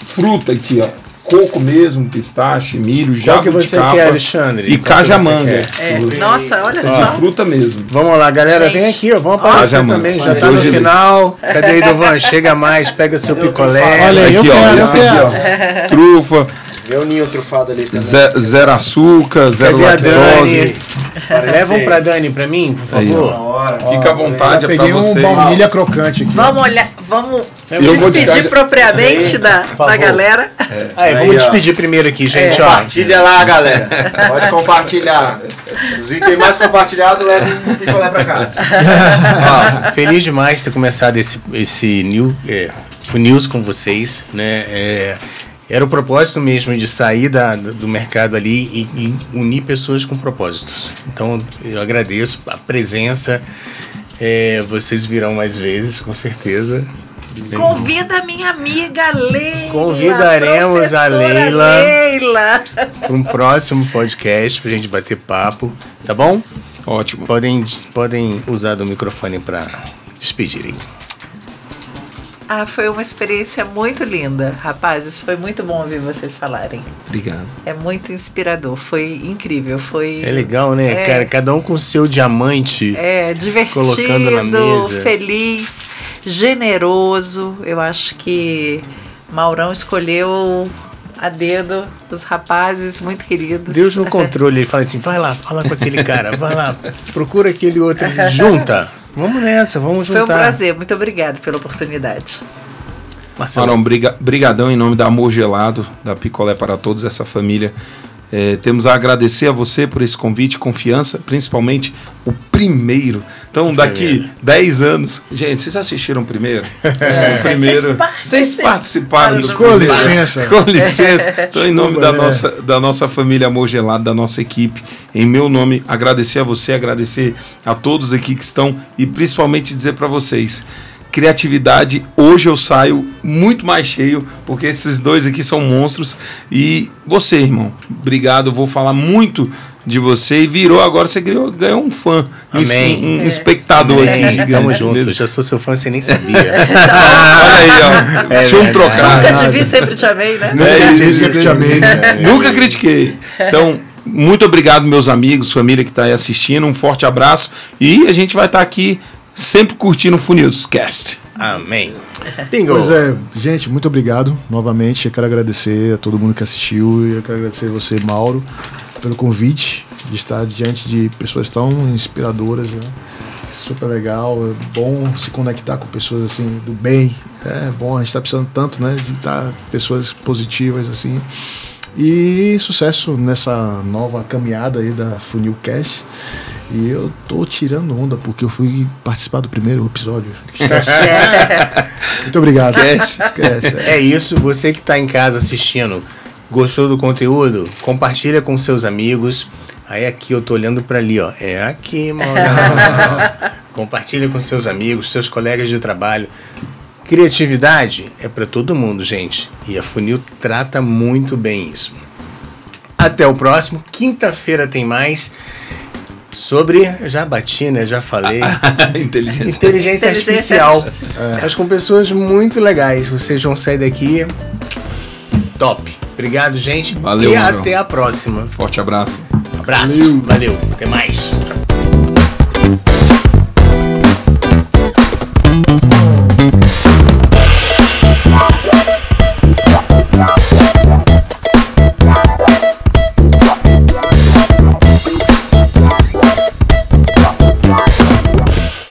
fruta aqui, ó. Coco mesmo, pistache, milho, Qual que você quer, Alexandre? E que cajamanga. É, nossa, olha De só. fruta mesmo. Vamos lá, galera, Gente. vem aqui, ó. Vamos aparecer também. Já tá no final. Cadê aí, Dovan? Chega mais, pega seu picolé. Olha aí, aqui, ó, esse aqui, ó. Trufa, Vê o ninho trufado ali também. ze- zero açúcar, zero Cadê a Dani? lactose. Leva um pra Dani, pra mim, por Aí, favor. ó. Fica à vontade, é pra peguei um vocês. baunilha crocante aqui. Vamos olhar, vamos Eu vou de despedir caja- propriamente da, da galera. Aí, vamos Aí, despedir primeiro aqui, gente, ó. Compartilha lá, galera. Pode compartilhar. Os itens mais compartilhados, leva um picolé pra cá. Ó, feliz demais de ter começado esse, esse new, é, News com vocês, né? É, era o propósito mesmo de sair da, do mercado ali e, e unir pessoas com propósitos. Então, eu agradeço a presença. É, vocês virão mais vezes, com certeza. Convida a minha amiga Leila. Convidaremos a Leila. Leila. Para um próximo podcast, pra gente bater papo, tá bom? Ótimo. Podem, podem usar do microfone para despedirem. Ah, foi uma experiência muito linda. Rapazes, foi muito bom ouvir vocês falarem. Obrigado. É muito inspirador, foi incrível, foi... É legal, né, É. cara? Cada um com o seu diamante. É, divertido, Colocando na mesa. feliz, generoso. Eu acho que Maurão escolheu a dedo os rapazes muito queridos. Deus no controle, ele fala assim: vai lá, fala com aquele cara, vai lá, procura aquele outro, junta. Vamos nessa, vamos Foi juntar. um prazer, muito obrigado pela oportunidade. Marcelo, Marão, briga, brigadão em nome da Amor Gelado, da Picolé para Todos, essa família. É, temos a agradecer a você por esse convite, confiança, principalmente o primeiro. Então, daqui 10 anos. Gente, vocês assistiram primeiro? o primeiro. Vocês participaram do Com licença. Com licença. Então, em nome da é. nossa, da nossa família Amor Gelado, da nossa equipe, em meu nome, agradecer a você, agradecer a todos aqui que estão e principalmente dizer para vocês. Criatividade, hoje eu saio muito mais cheio, porque esses dois aqui são monstros. E você, irmão, obrigado. Eu vou falar muito de você. E virou agora, você ganhou, ganhou um fã, um, Amém. um- um espectador aqui Amém. gigante. Tamo junto, mesmo. já sou seu fã, você nem sabia. Olha aí, ó. É Deixa eu trocar. Nunca te vi, sempre te amei, né? É isso, Gente, sempre te amei. Nunca critiquei. Então, muito obrigado, meus amigos, família que está aí assistindo. Um forte abraço. E a gente vai estar aqui sempre curtindo o Funilscast. Amém. Bingo. Pois é, gente, muito obrigado novamente. Eu quero agradecer a todo mundo que assistiu e eu quero agradecer você, Mauro, pelo convite de estar diante de pessoas tão inspiradoras. Né? Super legal, é bom se conectar com pessoas assim do bem. É bom, a gente está precisando tanto, né, de estar pessoas positivas assim. E sucesso nessa nova caminhada aí da Funilcast. E eu tô tirando onda porque eu fui participar do primeiro episódio. Muito obrigado. Esquece. Esquece. é. É isso, você que está em casa assistindo, gostou do conteúdo? Compartilha com seus amigos. Aí aqui eu tô olhando para ali, ó. É aqui, mano. Compartilha com seus amigos, seus colegas de trabalho. Criatividade é para todo mundo, gente. E a Funil trata muito bem isso. Até o próximo. Quinta-feira tem mais. Sobre, já bati, né? Já falei. inteligência. inteligência. artificial. artificial. É. Mas com pessoas muito legais. Vocês vão sair daqui top. Obrigado, gente. Valeu. E João. até a próxima. Forte abraço. Abraço. Valeu. Valeu. Até mais.